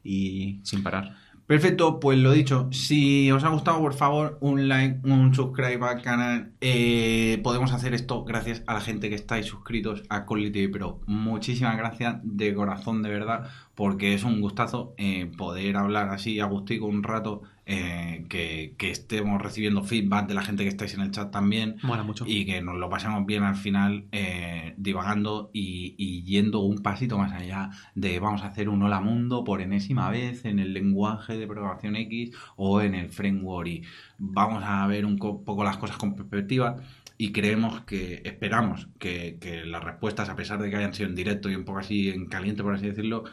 y sin parar. Perfecto, pues lo dicho, si os ha gustado, por favor, un like, un subscribe al canal. Eh, podemos hacer esto gracias a la gente que estáis suscritos a Quality Pro. Muchísimas gracias de corazón, de verdad, porque es un gustazo eh, poder hablar así a gustico un rato eh, que, que estemos recibiendo feedback de la gente que estáis en el chat también Mola mucho. y que nos lo pasemos bien al final eh, divagando y, y yendo un pasito más allá de vamos a hacer un hola mundo por enésima vez en el lenguaje de programación X o en el framework y vamos a ver un co- poco las cosas con perspectiva y creemos que, esperamos que, que las respuestas, a pesar de que hayan sido en directo y un poco así en caliente, por así decirlo,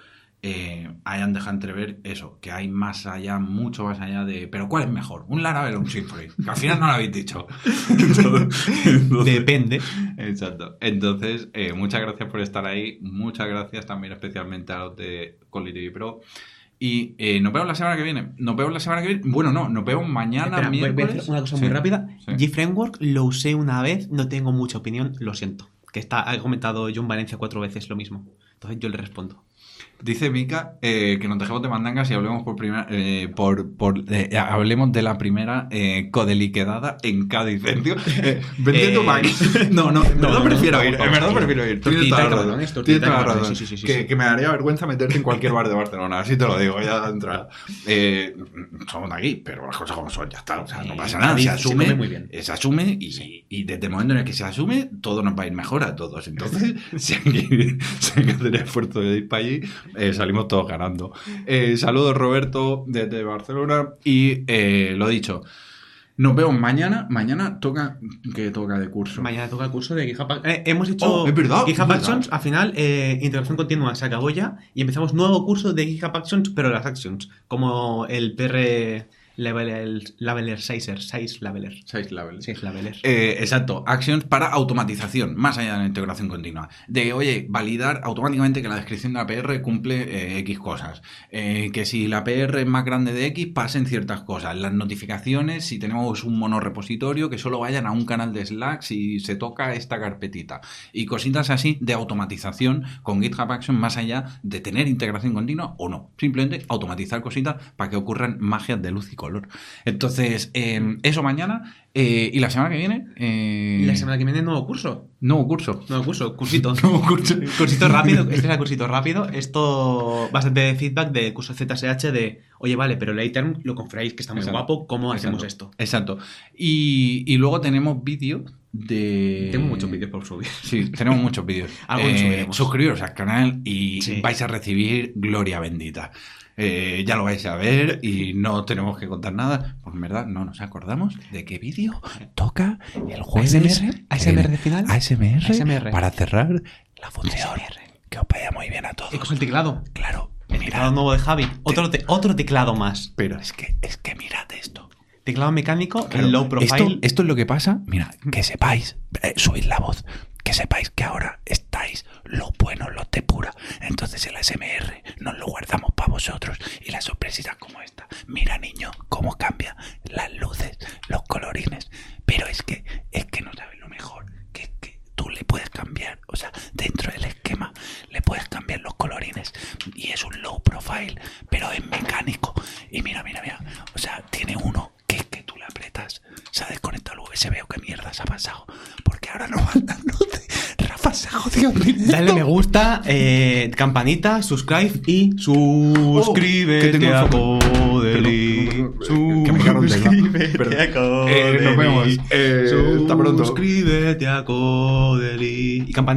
eh, hayan dejado entrever eso, que hay más allá, mucho más allá de. Pero ¿cuál es mejor? ¿Un Laravel o un Symfony? Que al final no lo habéis dicho. Entonces- Depende. Exacto. Entonces, eh, muchas gracias por estar ahí. Muchas gracias también especialmente a los de Colly TV Pro. Y eh, nos vemos la semana que viene. Nos vemos la semana que viene. Bueno, no, nos vemos mañana. Espera, voy- voy a miércoles. decir una cosa Sí, muy rápida. sí. G-Framework lo usé una vez, no tengo mucha opinión, lo siento. Que está, ha comentado John Valencia cuatro veces lo mismo. Entonces yo le respondo. Dice Mika eh, que nos dejemos de mandangas y hablemos por primera, eh, por, por eh, hablemos de la primera eh, codeliquedada en Cádiz. Vendiendo Eh, Mac. No, no, en no, verdad prefiero ir. En verdad prefiero ir. Tienes toda la razón. que, me daría vergüenza meterte en cualquier bar de Barcelona. Así te lo digo, ya de entrada. Eh, somos de aquí, pero las cosas como son, ya está. O sea, no pasa nada. Se asume. muy bien. Se asume y, y desde el momento en el que se asume, todo nos va a ir mejor a todos. Entonces, si hay que, hacer esfuerzo de ir para allí, eh, salimos todos ganando. Eh, saludos, Roberto, desde Barcelona. Y eh, lo dicho, nos vemos mañana. Mañana toca. que toca de curso? Mañana toca el curso de GitHub Actions. Eh, hemos hecho Oh, es verdad, GitHub es verdad. Actions, al final, eh, integración continua se acabó ya y empezamos nuevo curso de GitHub Actions, pero las Actions, como el PR Leveler, Leveler 6, 6 Leveler. Seis levels. 6 Leveler. Eh, exacto, actions para automatización, más allá de la integración continua. De, oye, validar automáticamente que la descripción de la PR cumple eh, X cosas. Eh, que si la PR es más grande de X, pasen ciertas cosas. Las notificaciones, si tenemos un monorepositorio, que solo vayan a un canal de Slack si se toca esta carpetita. Y cositas así de automatización con GitHub Action, más allá de tener integración continua o no. Simplemente automatizar cositas para que ocurran magias de luz y color. Entonces, eh, eso mañana. eh, y la semana que viene. eh, Y la semana que viene nuevo curso. Nuevo curso. Nuevo curso, cursito. Nuevo curso. Cursito rápido, este es el cursito rápido. Esto bastante feedback de curso ZSH de, oye, vale, pero el iTerm lo confráis que está muy Exacto. guapo, ¿cómo hacemos esto? Exacto. Y, y luego tenemos vídeo de. Tengo muchos vídeos por subir. Sí, tenemos muchos vídeos. Subiremos. suscribiros al canal y Sí. vais a recibir gloria bendita. Eh, ya lo vais a ver y no tenemos que contar nada. Pues en verdad no nos acordamos de qué vídeo toca el jueves. ASMR, ASMR de final. ASMR, ASMR. para cerrar la función. Que os vaya muy bien a todos. Y con el teclado. Claro, El mirad. teclado nuevo de Javi. Otro, te- otro teclado más. Pero es que, es que mirad esto. Teclado mecánico, Claro, el low profile. Esto, esto es lo que pasa. Mira, que sepáis, eh, subid la voz, que sepáis que ahora estáis los buenos, los de pura. Entonces el SMR nos lo guardamos para vosotros y las sorpresitas como esta. Mira, niño, cómo cambia las luces, los colorines. Pero es que, es que no sabes lo mejor, que es que tú le puedes cambiar, o sea, dentro del esquema le puedes cambiar los colorines y es un low profile, pero es mecánico. Y mira, mira, mira, o sea, tiene uno que es que tú le apretas, se ha desconectado el USB o qué mierda se ha pasado, porque ahora no van las luces. Rafa se ha jodido. Dale me gusta, eh, campanita, subscribe y Oh, suscríbete a. Codeli. Suscríbete a Codeli. Eh, nos vemos. Eh, hasta pronto. Suscríbete a Codeli. Y campanita.